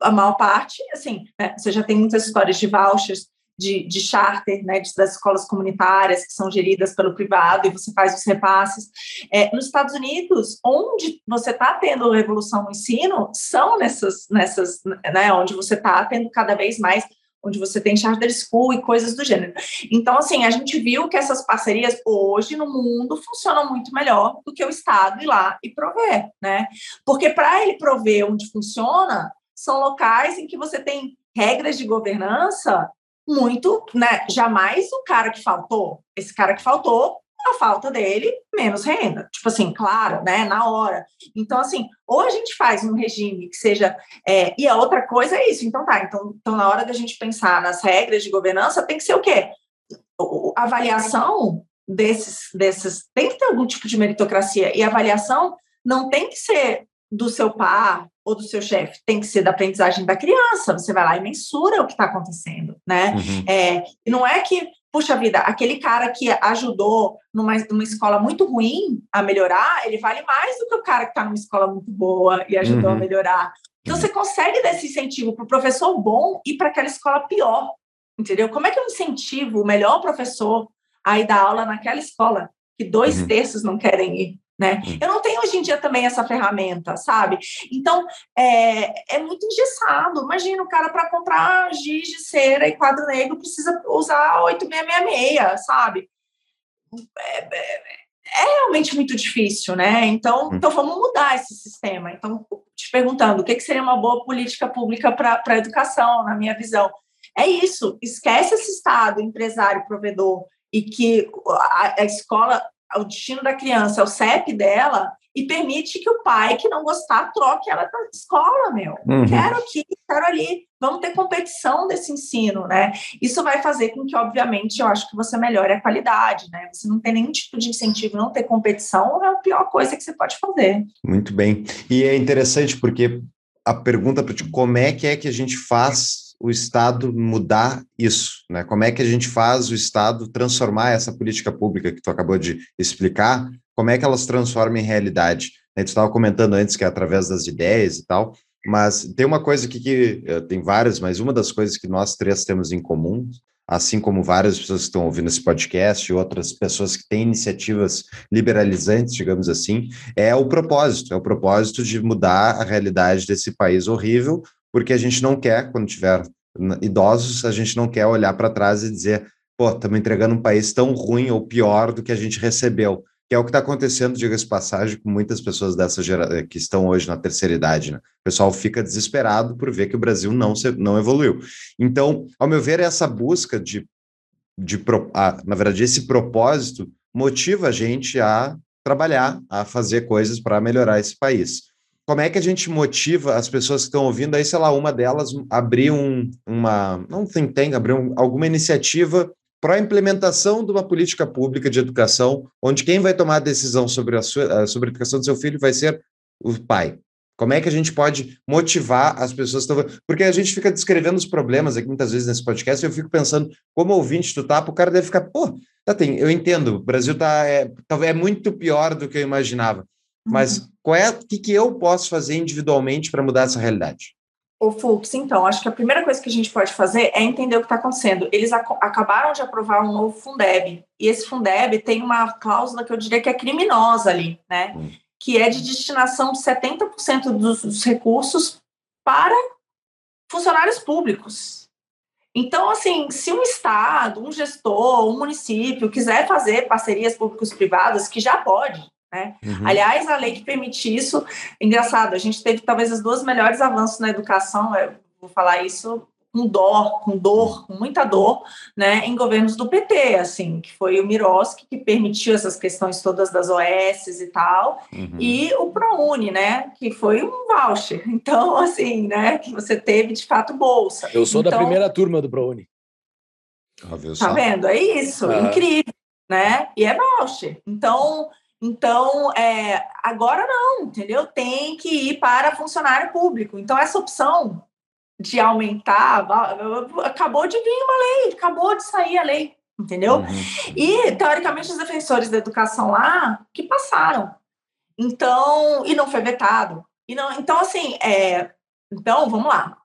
a maior parte, assim, né? você já tem muitas histórias de vouchers, de, de charter, né, das escolas comunitárias que são geridas pelo privado e você faz os repasses. É, nos Estados Unidos, onde você está tendo revolução no ensino, são nessas, nessas né, onde você está tendo cada vez mais onde você tem charter school e coisas do gênero. Então, assim, a gente viu que essas parcerias hoje no mundo funcionam muito melhor do que o Estado ir lá e prover, né? Porque para ele prover onde funciona, são locais em que você tem regras de governança muito, né? Jamais o cara que faltou, esse cara que faltou a falta dele, menos renda. Tipo assim, claro, né, na hora. Então, assim, ou a gente faz um regime que seja. É, e a outra coisa é isso. Então, tá. Então, então, na hora da gente pensar nas regras de governança, tem que ser o quê? A avaliação desses, desses. Tem que ter algum tipo de meritocracia. E avaliação não tem que ser do seu par ou do seu chefe, tem que ser da aprendizagem da criança. Você vai lá e mensura o que está acontecendo, né? Uhum. É, não é que puxa vida, aquele cara que ajudou numa, numa escola muito ruim a melhorar, ele vale mais do que o cara que está numa escola muito boa e ajudou uhum. a melhorar. Então, você consegue dar esse incentivo para o professor bom e para aquela escola pior, entendeu? Como é que eu incentivo o melhor professor a ir dar aula naquela escola que dois uhum. terços não querem ir? Né? Hum. Eu não tenho hoje em dia também essa ferramenta, sabe? Então, é, é muito engessado. Imagina o cara para comprar giz de cera e quadro negro precisa usar 8666, sabe? É, é, é, realmente muito difícil, né? Então, hum. então vamos mudar esse sistema. Então, te perguntando, o que, que seria uma boa política pública para a educação, na minha visão? É isso, esquece esse Estado, empresário, provedor, e que a, a escola o destino da criança, é o CEP dela, e permite que o pai que não gostar troque ela da escola, meu. Uhum. Quero aqui, quero ali. Vamos ter competição desse ensino, né? Isso vai fazer com que, obviamente, eu acho que você melhore a qualidade, né? Você não tem nenhum tipo de incentivo, não ter competição é a pior coisa que você pode fazer. Muito bem. E é interessante porque a pergunta para ti, como é que é que a gente faz o Estado mudar isso? Né? Como é que a gente faz o Estado transformar essa política pública que tu acabou de explicar? Como é que elas transformam em realidade? A gente estava comentando antes que é através das ideias e tal, mas tem uma coisa aqui que eh, tem várias, mas uma das coisas que nós três temos em comum, assim como várias pessoas que estão ouvindo esse podcast e outras pessoas que têm iniciativas liberalizantes, digamos assim, é o propósito, é o propósito de mudar a realidade desse país horrível, porque a gente não quer, quando tiver idosos, a gente não quer olhar para trás e dizer, pô, estamos entregando um país tão ruim ou pior do que a gente recebeu. que é o que está acontecendo, diga-se passagem, com muitas pessoas dessa geração que estão hoje na terceira idade. Né? O pessoal fica desesperado por ver que o Brasil não, se, não evoluiu. Então, ao meu ver, essa busca de, de na verdade, esse propósito motiva a gente a trabalhar, a fazer coisas para melhorar esse país. Como é que a gente motiva as pessoas que estão ouvindo aí, sei lá, uma delas abrir um, uma, não think tank, abrir um, alguma iniciativa para a implementação de uma política pública de educação, onde quem vai tomar a decisão sobre a, sua, sobre a educação do seu filho vai ser o pai. Como é que a gente pode motivar as pessoas? Porque a gente fica descrevendo os problemas aqui muitas vezes nesse podcast e eu fico pensando, como ouvinte do Tapa, o cara deve ficar, pô, tá, tem, eu entendo, o Brasil tá, é, é muito pior do que eu imaginava. Mas uhum. qual é o que, que eu posso fazer individualmente para mudar essa realidade? O Fux, então, acho que a primeira coisa que a gente pode fazer é entender o que está acontecendo. Eles ac acabaram de aprovar um novo Fundeb, e esse Fundeb tem uma cláusula que eu diria que é criminosa ali, né? Hum. Que é de destinação de 70% dos, dos recursos para funcionários públicos. Então, assim, se um Estado, um gestor, um município quiser fazer parcerias públicos-privadas, que já pode, né? Uhum. Aliás, a lei que permite isso, engraçado, a gente teve talvez os dois melhores avanços na educação, eu vou falar isso com dor, com dor, com muita dor, né, em governos do PT, assim, que foi o Miroski que permitiu essas questões todas das OS e tal, uhum. e o ProUni, né, que foi um voucher. Então, assim, né, que você teve de fato bolsa. Eu sou então, da primeira turma do ProUni. Ah, tá vendo? É isso, ah. incrível, né? E é voucher. Então, então, é, agora não, entendeu? Tem que ir para funcionário público. Então, essa opção de aumentar, acabou de vir uma lei, acabou de sair a lei, entendeu? Uhum. E, teoricamente, os defensores da educação lá que passaram. Então, e não foi vetado. E não, então, assim, é, então, vamos lá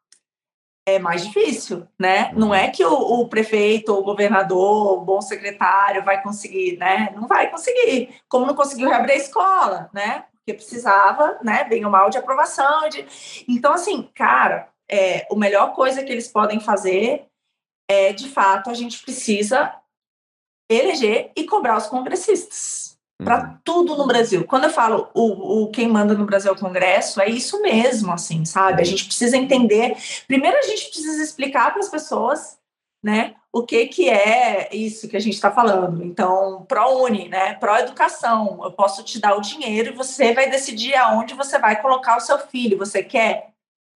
é mais difícil, né? Não é que o, o, prefeito, o governador, o bom secretário vai conseguir, né? Não vai conseguir. Como não conseguiu reabrir a escola, né? Porque precisava, né? Bem ou mal de aprovação. De... Então, assim, cara, é, a melhor coisa que eles podem fazer é, de fato, a gente precisa eleger e cobrar os congressistas para uhum. tudo no Brasil. Quando eu falo o, o quem manda no Brasil é o Congresso, é isso mesmo, assim, sabe? A gente precisa entender. Primeiro, a gente precisa explicar para as pessoas, né, o que que é isso que a gente está falando. Então, pró-uni, né, pró-educação. Eu posso te dar o dinheiro e você vai decidir aonde você vai colocar o seu filho. Você quer?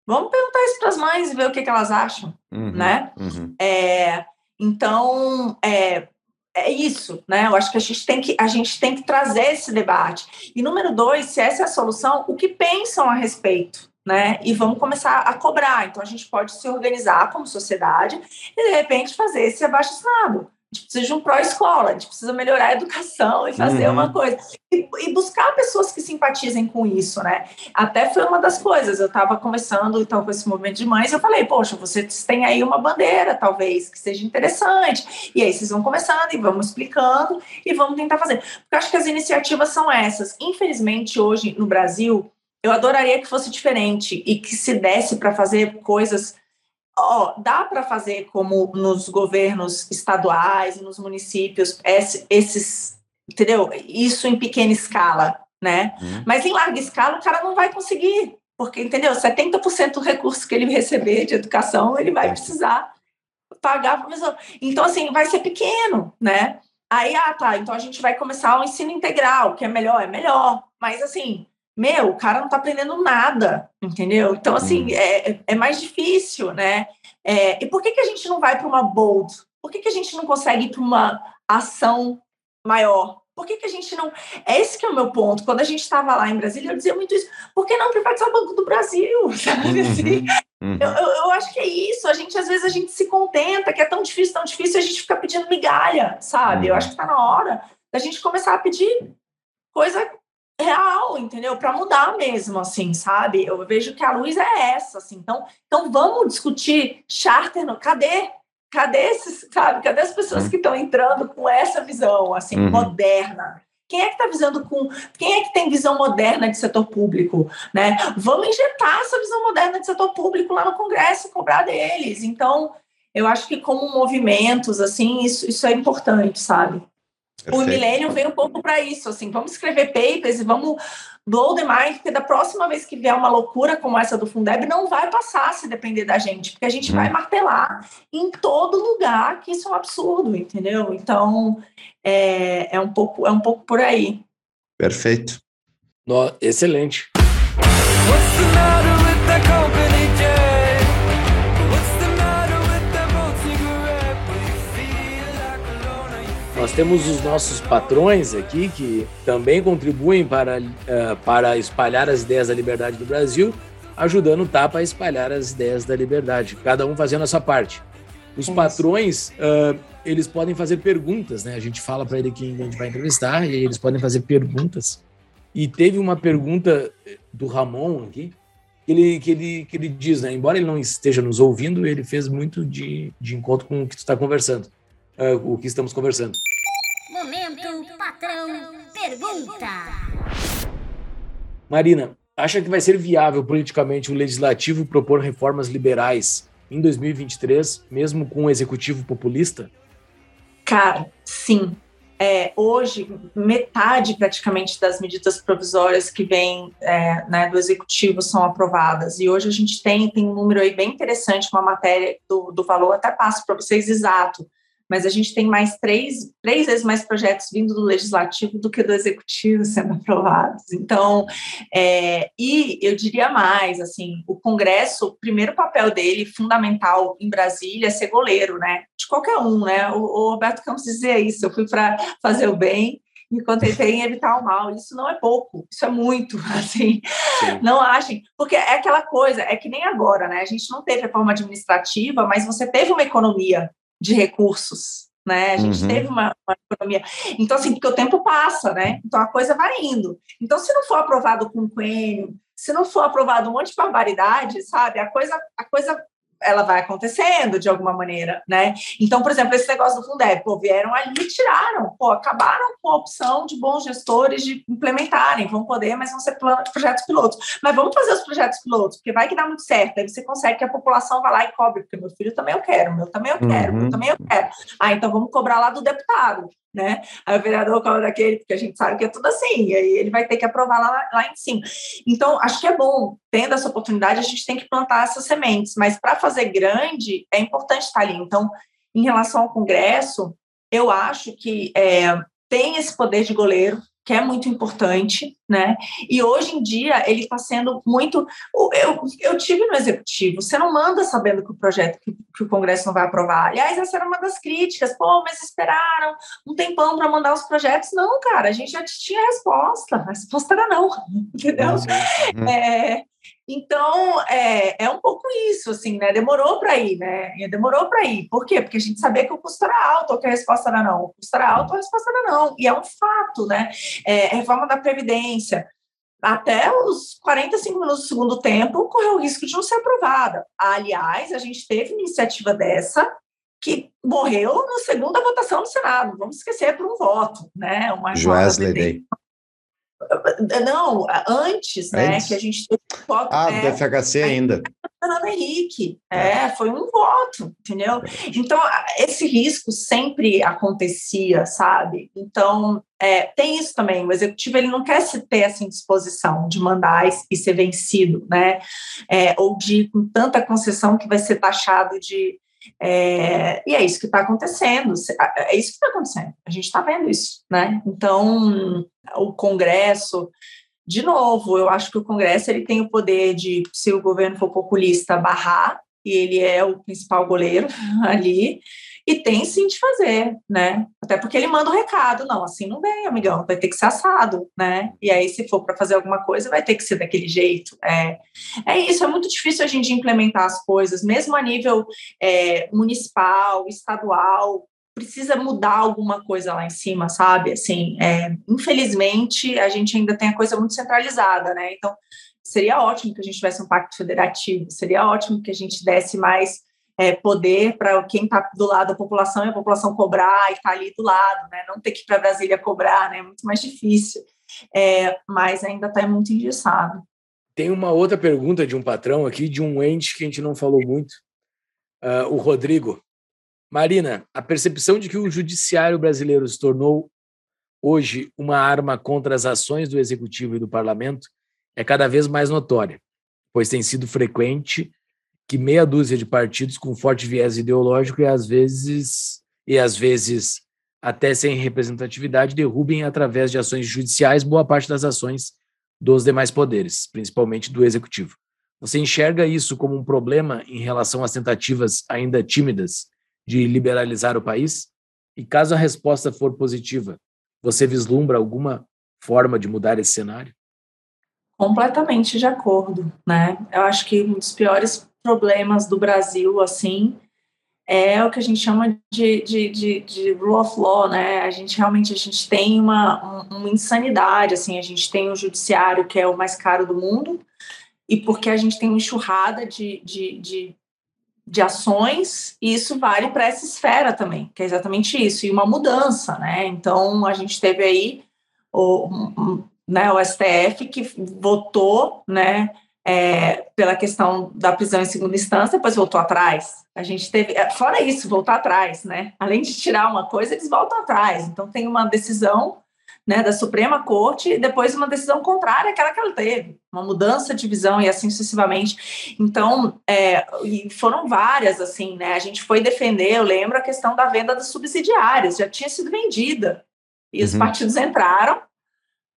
Vamos perguntar isso para as mães e ver o que, que elas acham, uhum, né? Uhum. É, então, é, é isso, né? Eu acho que a gente tem que a gente tem que trazer esse debate. E número dois, se essa é a solução, o que pensam a respeito, né? E vamos começar a cobrar. Então a gente pode se organizar como sociedade e de repente fazer esse abaixo assinado a gente precisa de um pró-escola, a gente precisa melhorar a educação e fazer uhum. uma coisa. E, e, buscar pessoas que simpatizem com isso, né? Até foi uma das coisas, eu estava conversando então, com esse movimento de mães, eu falei, poxa, vocês têm aí uma bandeira, talvez, que seja interessante. E aí vocês vão começando e vamos explicando e vamos tentar fazer. Porque eu acho que as iniciativas são essas. Infelizmente, hoje no Brasil, eu adoraria que fosse diferente e que se desse para fazer coisas ó, dá para fazer como nos governos estaduais e nos municípios, esses, entendeu? Isso em pequena escala, né? Uhum. Mas em larga escala o cara não vai conseguir, porque, entendeu? 70% do recurso que ele receber de educação, ele vai precisar pagar professor. Então, assim, vai ser pequeno, né? Aí, ah, tá, então a gente vai começar o ensino integral, que é melhor, é melhor. Mas, assim, meu, o cara não tá aprendendo nada, entendeu? Então, assim, hum. é, é mais difícil, né? É, e por que, que a gente não vai para uma bold? Por que, que a gente não consegue ir para uma ação maior? Por que, que a gente não. É esse que é o meu ponto. Quando a gente estava lá em Brasília, eu dizia muito isso. Por que não privatizar o Banco do Brasil? Sabe uhum, assim? Uhum. Eu, eu, eu, acho que é isso. A gente, às vezes, a gente se contenta, que é tão difícil, tão difícil, a gente fica pedindo migalha, sabe? Eu uhum. acho que está na hora da gente começar a pedir coisa real, entendeu? Para mudar mesmo, assim, sabe? Eu vejo que a luz é essa, assim. Então, então vamos discutir charter, no... cadê? Cadê esses, sabe? Cadê as pessoas uhum. que estão entrando com essa visão, assim, uhum. moderna? Quem é que está visando com. Quem é que tem visão moderna de setor público? Né? Vamos injetar essa visão moderna de setor público lá no Congresso e cobrar deles. Então, eu acho que como movimentos, assim, isso, isso é importante, sabe? Perfeito. O Millennium veio um pouco para isso, assim, vamos escrever papers e vamos blow the mind, porque da próxima vez que vier uma loucura como essa do Fundeb, não vai passar se depender da gente, porque a gente hum. vai martelar em todo lugar que isso é um absurdo, entendeu? Então, é, é, um, pouco, é um pouco por aí. Perfeito. No, excelente. Nós temos os nossos patrões aqui que também contribuem para, uh, para espalhar as ideias da liberdade do Brasil, ajudando o TAPA a espalhar as ideias da liberdade, cada um fazendo a sua parte. Os patrões, uh, eles podem fazer perguntas, né? A gente fala para ele quem a gente vai entrevistar e eles podem fazer perguntas. E teve uma pergunta do Ramon aqui, que ele, que ele, que ele diz, né? Embora ele não esteja nos ouvindo, ele fez muito de, de encontro com o que tu está conversando, uh, o que estamos conversando. Momento Patrão Pergunta. Marina, acha que vai ser viável politicamente o legislativo propor reformas liberais em 2023, mesmo com o executivo populista? Cara, sim. É, hoje, metade praticamente das medidas provisórias que vêm é, né, do executivo são aprovadas. E hoje a gente tem, tem um número aí bem interessante, uma matéria do, do valor, até passo para vocês exato mas a gente tem mais três, três vezes mais projetos vindo do legislativo do que do executivo sendo aprovados. Então, é, e eu diria mais, assim, o Congresso, o primeiro papel dele, fundamental em Brasília, é ser goleiro, né? De qualquer um, né? O, o Roberto Campos dizia isso, eu fui para fazer o bem, me contentei em evitar o mal. Isso não é pouco, isso é muito, assim. Sim. Não achem, porque é aquela coisa, é que nem agora, né? A gente não teve reforma administrativa, mas você teve uma economia de recursos, né? A gente uhum. teve uma, uma, economia. Então, assim, porque o tempo passa, né? Então a coisa vai indo. Então, se não for aprovado com coelho, se não for aprovado um monte de barbaridade, sabe? A coisa, a coisa ela vai acontecendo de alguma maneira, né? Então, por exemplo, esse negócio do Fundeb, pô, vieram ali e tiraram, pô, acabaram com a opção de bons gestores de implementarem, vão poder, mas vão ser projetos pilotos. Mas vamos fazer os projetos pilotos, porque vai que dá muito certo, aí você consegue que a população vá lá e cobre, porque meu filho também eu quero, meu também eu quero, uhum. meu também eu quero. Ah, então vamos cobrar lá do deputado né? Aí o vereador cobra daquele, porque a gente sabe que é tudo assim, e aí ele vai ter que aprovar lá, lá em cima. Então, acho que é bom, tendo essa oportunidade, a gente tem que plantar essas sementes, mas para fazer grande, é importante estar ali. Então, em relação ao Congresso, eu acho que é, tem esse poder de goleiro, que é muito importante, né? E hoje em dia ele está sendo muito. Eu, eu tive no executivo, você não manda sabendo que o projeto que, que, o Congresso não vai aprovar. Aliás, essa era uma das críticas. Pô, mas esperaram um tempão para mandar os projetos. Não, cara, a gente já tinha a resposta. A resposta era não, entendeu? Uhum. É, então, é, é um pouco isso, assim, né? Demorou para ir, né? Demorou para ir. Por quê? Porque a gente sabia que o custo era alto, ou que a resposta era não. O custo era alto, a resposta era não. E é um fato, né? É, reforma da Previdência, até os 45 minutos do segundo tempo, correu o risco de não ser aprovada. Aliás, a gente teve iniciativa dessa que morreu na segunda votação do Senado. Vamos esquecer por um voto, né? Uma Joesley Day. Não, antes, né? Antes? Que a gente teve voto. Ah, é, do FHC ainda. Fernando Henrique, é, foi um voto, entendeu? Então, esse risco sempre acontecia, sabe? Então, é, tem isso também, o executivo ele não quer se ter essa indisposição de mandar e ser vencido, né? É, ou de com tanta concessão que vai ser taxado de é, e é isso que está acontecendo, é isso que está acontecendo, a gente está vendo isso, né? Então, o Congresso, de novo, eu acho que o Congresso ele tem o poder de, se o governo for populista, barrar, e ele é o principal goleiro ali, e tem sim de fazer, né? Até porque ele manda o um recado, não, assim não vem, amigão, vai ter que ser assado, né? E aí, se for para fazer alguma coisa, vai ter que ser daquele jeito. É, é isso, é muito difícil a gente implementar as coisas, mesmo a nível é, municipal, estadual, precisa mudar alguma coisa lá em cima, sabe? Assim, é, infelizmente, a gente ainda tem a coisa muito centralizada, né? Então, seria ótimo que a gente tivesse um pacto federativo, seria ótimo que a gente desse mais é, poder para quem está do lado da população e a população cobrar e estar tá ali do lado, né? Não ter que ir para Brasília cobrar, né? É muito mais difícil. É, mas ainda está muito engessado. Tem uma outra pergunta de um patrão aqui, de um ente que a gente não falou muito, uh, o Rodrigo. Marina, a percepção de que o judiciário brasileiro se tornou hoje uma arma contra as ações do executivo e do parlamento é cada vez mais notória, pois tem sido frequente que meia dúzia de partidos com forte viés ideológico e às vezes e às vezes até sem representatividade derrubem através de ações judiciais boa parte das ações dos demais poderes, principalmente do executivo. Você enxerga isso como um problema em relação às tentativas ainda tímidas de liberalizar o país? E caso a resposta for positiva, você vislumbra alguma forma de mudar esse cenário? Completamente de acordo, né? Eu acho que um dos piores problemas do Brasil, assim, é o que a gente chama de, de, de, de rule of law, né? A gente realmente a gente tem uma, uma insanidade, assim, a gente tem o judiciário que é o mais caro do mundo, e porque a gente tem uma enxurrada de, de, de, de ações, e isso vale para essa esfera também, que é exatamente isso, e uma mudança, né? Então a gente teve aí o, um, né, o STF que votou, né? É, pela questão da prisão em segunda instância, depois voltou atrás. A gente teve, é, fora isso, voltar atrás, né? Além de tirar uma coisa, eles voltam atrás. Então tem uma decisão né, da Suprema Corte e depois uma decisão contrária àquela que ela teve, uma mudança de visão e assim sucessivamente. Então, é, e foram várias, assim, né? A gente foi defender, eu lembro, a questão da venda das subsidiárias, já tinha sido vendida. E os uhum. partidos entraram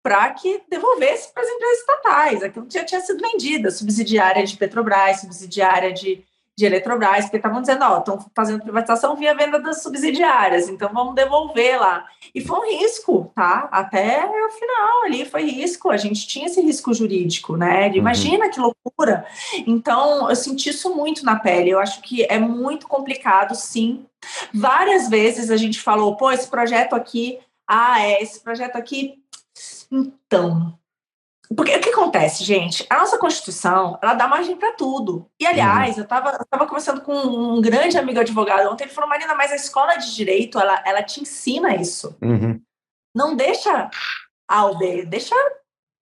para que devolvesse para as empresas estatais. Aquilo já tinha sido vendida, subsidiária de Petrobras, subsidiária de, de Eletrobras, porque estavam dizendo, ó, estão fazendo privatização via venda das subsidiárias, então vamos devolver lá. E foi um risco, tá? Até o final ali foi risco, a gente tinha esse risco jurídico, né? Uhum. Imagina que loucura. Então, eu senti isso muito na pele, eu acho que é muito complicado, sim. Várias vezes a gente falou, pô, esse projeto aqui, ah, é, esse projeto aqui então, porque o que acontece, gente? A nossa Constituição, ela dá margem para tudo. E, aliás, uhum. eu estava conversando com um grande amigo advogado ontem, ele falou, Marina, mas a escola de direito, ela, ela te ensina isso. Uhum. Não deixa aldeia, deixa,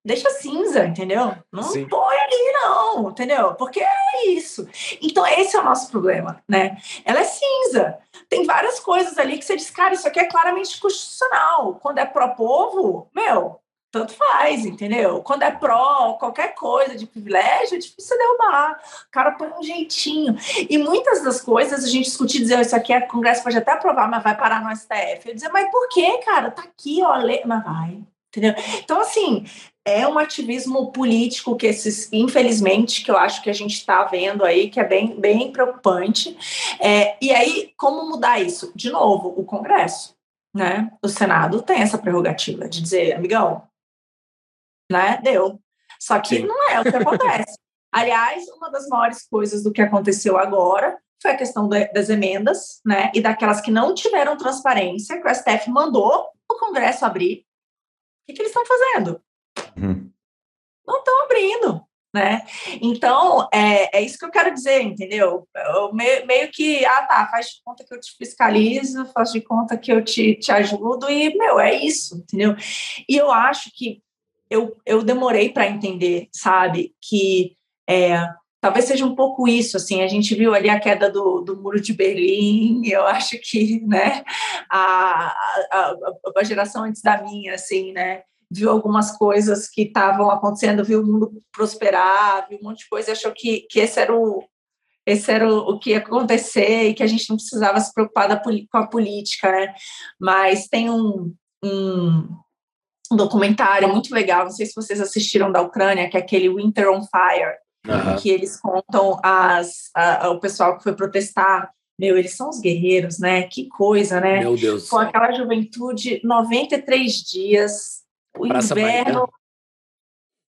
deixa cinza, entendeu? Não Sim. põe ali, não, entendeu? Porque é isso. Então, esse é o nosso problema, né? Ela é cinza. Tem várias coisas ali que você diz, cara, isso aqui é claramente constitucional. Quando é pró-povo, meu, tanto faz, entendeu? Quando é pró, qualquer coisa de privilégio, é difícil derrubar. O cara põe um jeitinho. E muitas das coisas a gente discutir, dizer, isso aqui é Congresso pode até aprovar, mas vai parar no STF. Eu dizer, mas por quê, cara? Tá aqui, ó, lê... mas vai. Entendeu? Então, assim, é um ativismo político que esses, infelizmente, que eu acho que a gente está vendo aí, que é bem, bem preocupante. É, e aí, como mudar isso? De novo, o Congresso. Né? O Senado tem essa prerrogativa de dizer, amigão, né? Deu. Só que Sim. não é o que acontece. Aliás, uma das maiores coisas do que aconteceu agora foi a questão das emendas, né? E daquelas que não tiveram transparência, que o STF mandou o Congresso abrir. O que, que eles estão fazendo? Uhum. Não estão abrindo, né? Então, é, é isso que eu quero dizer, entendeu? Eu meio, meio que, ah, tá, faz de conta que eu te fiscalizo, faz de conta que eu te, te ajudo, e, meu, é isso, entendeu? E eu acho que eu, eu demorei para entender, sabe, que é, talvez seja um pouco isso, assim, a gente viu ali a queda do, do muro de Berlim, eu acho que, né, a, a, a geração antes da minha, assim, né, viu algumas coisas que estavam acontecendo, viu o mundo prosperar, viu um monte de coisa, e achou que, que esse era o esse era o, o, que ia acontecer e que a gente não precisava se preocupar da, com a política, né? Mas tem um, um, um documentário muito legal, não sei se vocês assistiram da Ucrânia, que é aquele Winter on Fire, uhum. que eles contam as, a, a, o pessoal que foi protestar. Meu, eles são os guerreiros, né? Que coisa, né? Meu Deus. Com aquela juventude, 93 dias, o praça inverno Maidã.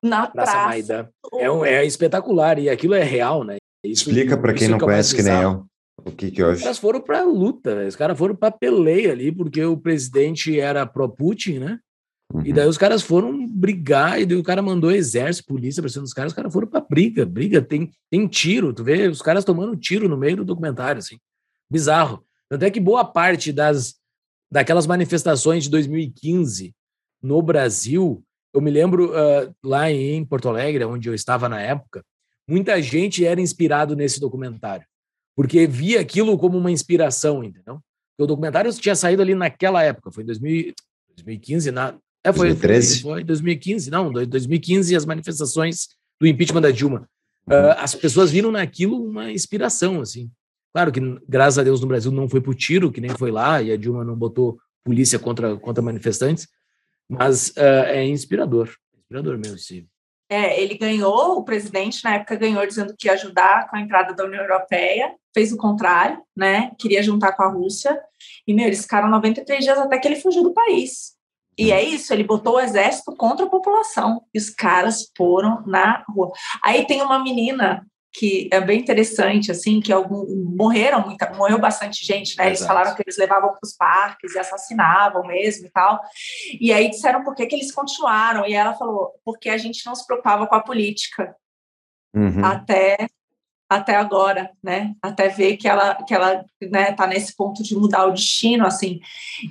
na praça. praça Maidã. É, um, é espetacular, e aquilo é real, né? Isso, Explica para quem não conhece que nem eu. O que que hoje? Os caras foram para luta, os caras foram para peleia ali, porque o presidente era pró-Putin, né? Uhum. E daí os caras foram brigar, e daí o cara mandou exército, polícia pra cima dos caras, os caras foram pra briga, briga, tem, tem tiro, tu vê os caras tomando tiro no meio do documentário, assim, bizarro. Tanto é que boa parte das, daquelas manifestações de 2015 no Brasil, eu me lembro uh, lá em Porto Alegre, onde eu estava na época, muita gente era inspirado nesse documentário, porque via aquilo como uma inspiração, entendeu? o documentário tinha saído ali naquela época, foi em 2000, 2015, na, é, foi, 2013? Foi, foi 2015, não, 2015 as manifestações do impeachment da Dilma. Uh, as pessoas viram naquilo uma inspiração, assim. Claro que, graças a Deus, no Brasil não foi por tiro, que nem foi lá, e a Dilma não botou polícia contra, contra manifestantes, mas uh, é inspirador, inspirador mesmo, sim. É, ele ganhou, o presidente na época ganhou dizendo que ia ajudar com a entrada da União Europeia, fez o contrário, né? Queria juntar com a Rússia, e meu, eles ficaram 93 dias até que ele fugiu do país. E é isso, ele botou o exército contra a população. E os caras foram na rua. Aí tem uma menina que é bem interessante, assim, que algum, morreram, muita, morreu bastante gente, né? Eles falaram que eles levavam para os parques e assassinavam mesmo e tal. E aí disseram por que, que eles continuaram. E ela falou, porque a gente não se preocupava com a política. Uhum. Até até agora, né? Até ver que ela que ela né, tá nesse ponto de mudar o destino, assim.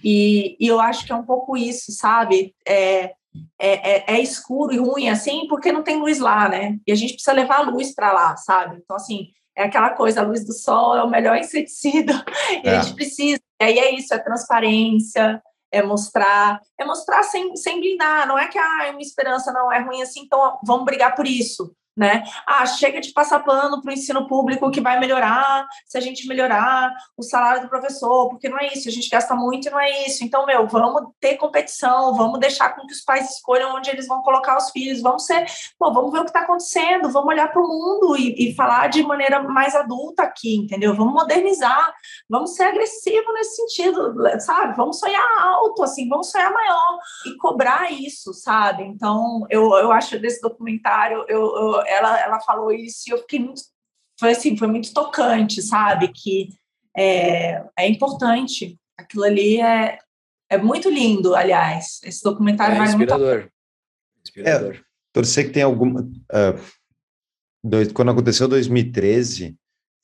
E, e eu acho que é um pouco isso, sabe? É, é, é, é, escuro e ruim, assim, porque não tem luz lá, né? E a gente precisa levar a luz para lá, sabe? Então, assim, é aquela coisa, a luz do sol é o melhor inseticida, e é. a gente precisa. E aí é isso, é transparência, é mostrar, é mostrar sem, sem blindar, não é que ah, é uma esperança, não, é ruim assim, então vamos brigar por isso né? Ah, chega de passar pano para o ensino público que vai melhorar se a gente melhorar o salário do professor, porque não é isso, a gente gasta muito e não é isso. Então, meu, vamos ter competição, vamos deixar com que os pais escolham onde eles vão colocar os filhos, vamos ser, pô, vamos ver o que está acontecendo, vamos olhar para o mundo e, e, falar de maneira mais adulta aqui, entendeu? Vamos modernizar, vamos ser agressivo nesse sentido, sabe? Vamos sonhar alto, assim, vamos sonhar maior e cobrar isso, sabe? Então, eu, eu acho desse documentário, eu, eu ela, ela falou isso e eu fiquei muito. Foi assim, foi muito tocante, sabe? Que é, é importante. Aquilo ali é, é muito lindo, aliás. Esse documentário é inspirador. Muito... inspirador. É, torcer que tem alguma. Uh, dois, quando aconteceu 2013,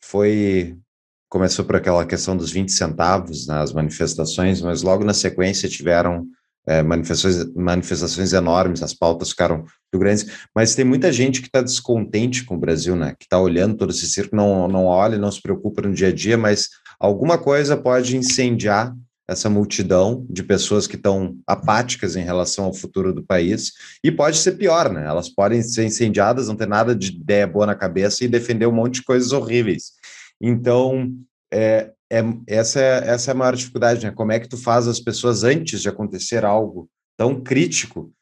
foi. Começou por aquela questão dos 20 centavos nas manifestações, mas logo na sequência tiveram é, manifestações, manifestações enormes, as pautas ficaram muito grandes, mas tem muita gente que está descontente com o Brasil, né? Que está olhando todo esse circo, não, não olha, não se preocupa no dia a dia, mas alguma coisa pode incendiar essa multidão de pessoas que estão apáticas em relação ao futuro do país, e pode ser pior, né? Elas podem ser incendiadas, não ter nada de ideia boa na cabeça e defender um monte de coisas horríveis. Então, é, é, essa, é, essa é a maior dificuldade, né? Como é que tu faz as pessoas antes de acontecer algo tão crítico?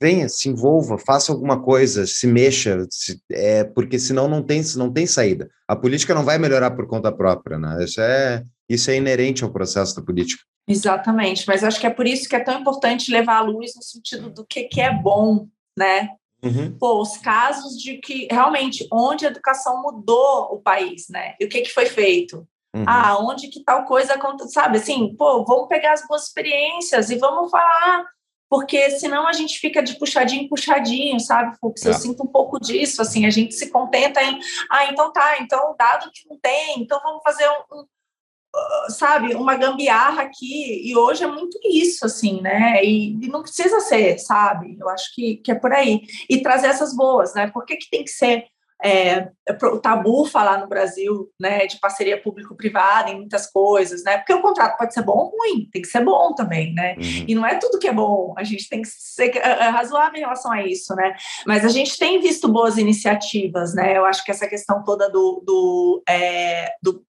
Venha, se envolva, faça alguma coisa, se mexa, se, é, porque senão não tem, não tem saída. A política não vai melhorar por conta própria, né? Isso é, isso é inerente ao processo da política. Exatamente, mas acho que é por isso que é tão importante levar a luz no sentido do que, que é bom, né? Uhum. Pô, os casos de que realmente onde a educação mudou o país, né? E o que, que foi feito? Uhum. Ah, onde que tal coisa acontece, sabe? Assim, pô, vamos pegar as boas experiências e vamos falar, porque senão a gente fica de puxadinho em puxadinho, sabe, Fux? É. Eu sinto um pouco disso, assim, a gente se contenta em, ah, então tá, então dado que não tem, então vamos fazer um, um uh, sabe, uma gambiarra aqui, e hoje é muito isso, assim, né, e, e, não precisa ser, sabe, eu acho que, que é por aí, e trazer essas boas, né, por que que tem que ser é, é o tabu falar no Brasil, né, de parceria público-privada em muitas coisas, né, porque o contrato pode ser bom ou ruim, tem que ser bom também, né, uhum. e não é tudo que é bom, a gente tem que ser é, é razoável em relação a isso, né, mas a gente tem visto boas iniciativas, né, eu acho que essa questão toda do, do, é, do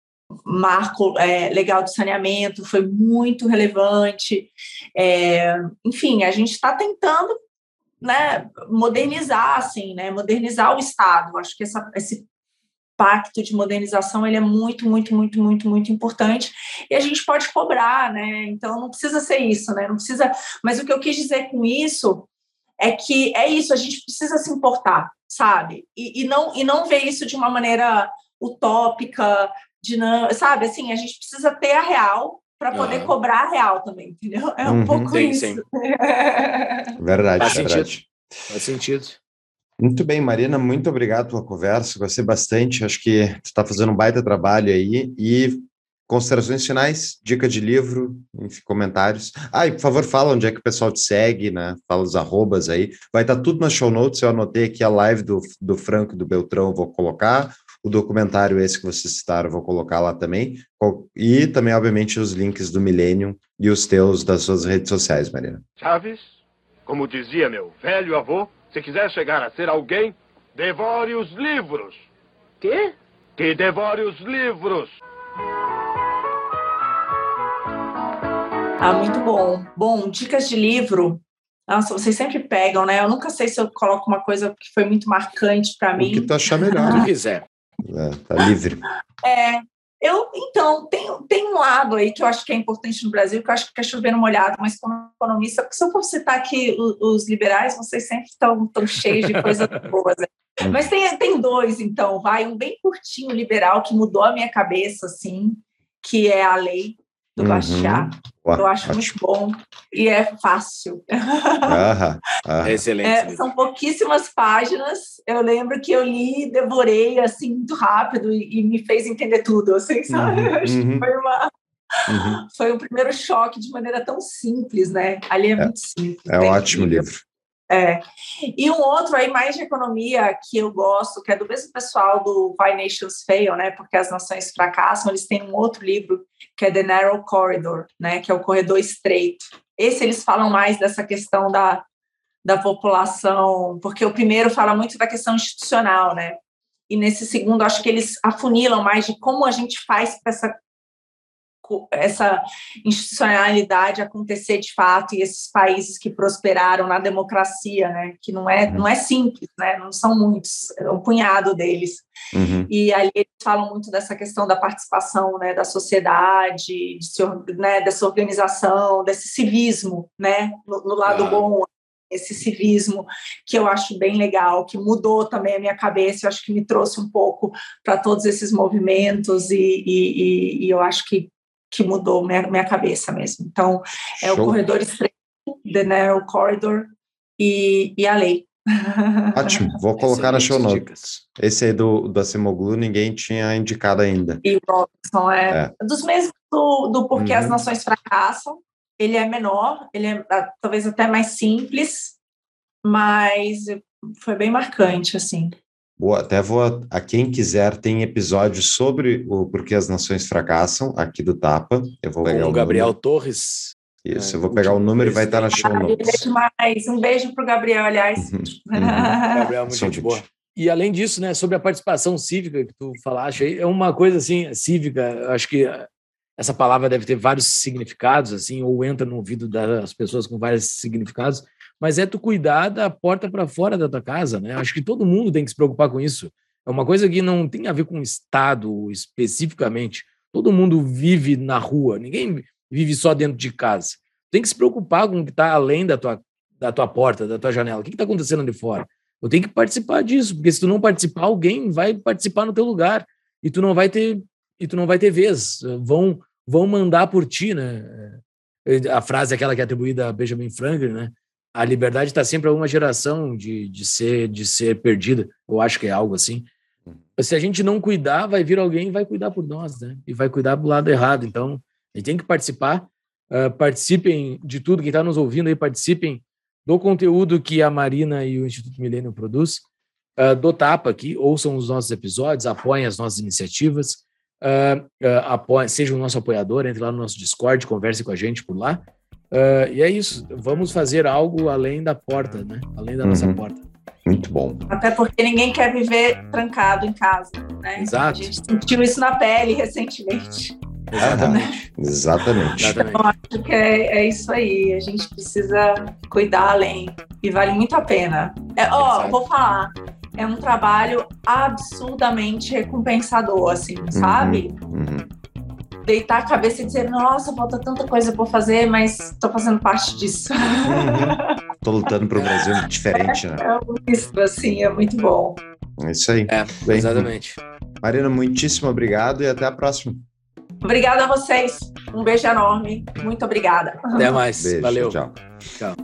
marco é, legal de saneamento foi muito relevante, é, enfim, a gente está tentando né, modernizar, assim, né, modernizar o Estado. Acho que essa, esse pacto de modernização ele é muito, muito, muito, muito, muito importante e a gente pode cobrar, né? Então não precisa ser isso, né? Não precisa. Mas o que eu quis dizer com isso é que é isso. A gente precisa se importar, sabe? E, e não e não ver isso de uma maneira utópica, sabe? Assim, a gente precisa ter a real para poder cobrar real também, entendeu? É um uhum, pouco sim, isso. Sim. verdade, Faz verdade. Sentido. Faz sentido. Muito bem, Marina, muito obrigado pela conversa, gostei bastante, acho que tu está fazendo um baita trabalho aí, e considerações finais, dica de livro, enfim, comentários. Ah, e por favor, fala onde é que o pessoal te segue, né? Fala os arrobas aí. Vai estar tá tudo nas show notes, eu anotei aqui a live do, do Franco e do Beltrão, vou colocar o documentário esse que vocês citaram, vou colocar lá também. E também, obviamente, os links do Millennium e os teus das suas redes sociais, Marina. Chaves, como dizia meu velho avô, se quiser chegar a ser alguém, devore os livros. Quê? Que devore os livros. Ah, muito bom. Bom, dicas de livro. Nossa, vocês sempre pegam, né? Eu nunca sei se eu coloco uma coisa que foi muito marcante para mim. O que tu achar melhor. Se quiser. É, tá livre. É, eu, então, tem, tem um lado aí que eu acho que é importante no Brasil, que eu acho que é chovendo molhado, mas como economista, porque se eu for citar aqui os, os liberais, vocês sempre estão tão cheios de coisas boas. Né? Mas tem, tem dois, então, vai, um bem curtinho liberal que mudou a minha cabeça, assim, que é a lei do uhum. Bastiat. Eu acho muito bom e é fácil. Aham, aham. É excelente. É, são pouquíssimas páginas. Eu lembro que eu li, devorei assim muito rápido e, e me fez entender tudo. Assim, sabe? Uhum, uhum. Foi uma Uhum. Foi o primeiro choque de maneira tão simples, né? Ali é, é muito simples. É um ótimo livro. É. E um outro aí mais de economia que eu gosto, que é do mesmo pessoal do Why Nations Fail, né? Porque as nações fracassam, eles têm um outro livro que é The Narrow Corridor, né? Que é o corredor estreito. Esse eles falam mais dessa questão da, da população, porque o primeiro fala muito da questão institucional, né? E nesse segundo, acho que eles afunilam mais de como a gente faz para essa essa institucionalidade acontecer de fato e esses países que prosperaram na democracia, né, que não é não é simples, né, não são muitos, é um punhado deles. Uhum. E ali eles falam muito dessa questão da participação, né, da sociedade, de, né, dessa organização, desse civismo, né, no, no lado ah. bom, esse civismo que eu acho bem legal, que mudou também a minha cabeça, eu acho que me trouxe um pouco para todos esses movimentos e, e, e, eu acho que que mudou minha, minha cabeça mesmo. Então, é Show. o corredor estreito, The Narrow Corridor e, e a lei. Ótimo, vou colocar na show notes. Esse aí do, do Acemoglu ninguém tinha indicado ainda. E o Robinson é, é. dos mesmos do, do Porquê uhum. as Nações Fracassam. Ele é menor, ele é ah, talvez até mais simples, mas foi bem marcante, assim. Boa, até vou a, quem quiser tem episódio sobre o porquê as nações fracassam aqui do Tapa. Eu vou pegar o Gabriel número. Torres. Isso, é, eu vou pegar o número e vai estar na show notes. Mais. Um beijo para o Gabriel, aliás. Uhum, uhum. Gabriel, muito gente boa. E além disso, né, sobre a participação cívica que tu falaste aí, é uma coisa assim, cívica, acho que essa palavra deve ter vários significados, assim, ou entra no ouvido das pessoas com vários significados, mas é tu cuidar da porta para fora da tua casa, né? Acho que todo mundo tem que se preocupar com isso. É uma coisa que não tem a ver com o Estado especificamente. Todo mundo vive na rua, ninguém vive só dentro de casa. Tem que se preocupar com o que está além da tua, da tua porta, da tua janela. O que está acontecendo ali fora? Eu tenho que participar disso, porque se tu não participar, alguém vai participar no teu lugar e tu não vai ter e tu não vai ter vez. Vão vão mandar por ti, né? A frase é aquela que é atribuída a Benjamin Franklin, né? A liberdade está sempre a uma geração de, de, ser, de ser perdida. Eu acho que é algo assim. Se a gente não cuidar, vai vir alguém e vai cuidar por nós, né? E vai cuidar do lado errado. Então, a gente tem que participar. Uh, participem de tudo. Quem está nos ouvindo aí, participem do conteúdo que a Marina e o Instituto Milênio produz. Uh, do Tapa aqui, ouçam os nossos episódios, apoiem as nossas iniciativas. Uh, uh, apoiem, seja o nosso apoiador, entre lá no nosso Discord, converse com a gente por lá. Uh, e é isso. Vamos fazer algo além da porta, né? Além da uhum. nossa porta. Muito bom. Até porque ninguém quer viver trancado em casa, né? Exato. A gente sentiu isso na pele recentemente. Exatamente. Exatamente. Então, acho que é, é, isso aí. A gente precisa cuidar além. E vale muito a pena. É, ó, vou falar. É um trabalho absurdamente recompensador, assim, uhum, sabe? Uhum deitar a cabeça e dizer, nossa, falta tanta coisa por fazer, mas estou fazendo parte disso. Estou uhum. lutando para o Brasil diferente, né? É isso, assim, é muito bom. É isso aí. É, Bem, exatamente. Marina, muitíssimo obrigado e até a próxima. Obrigada a vocês. Um beijo enorme. Muito obrigada. Até mais. Beijo, Valeu. Tchau. Tchau.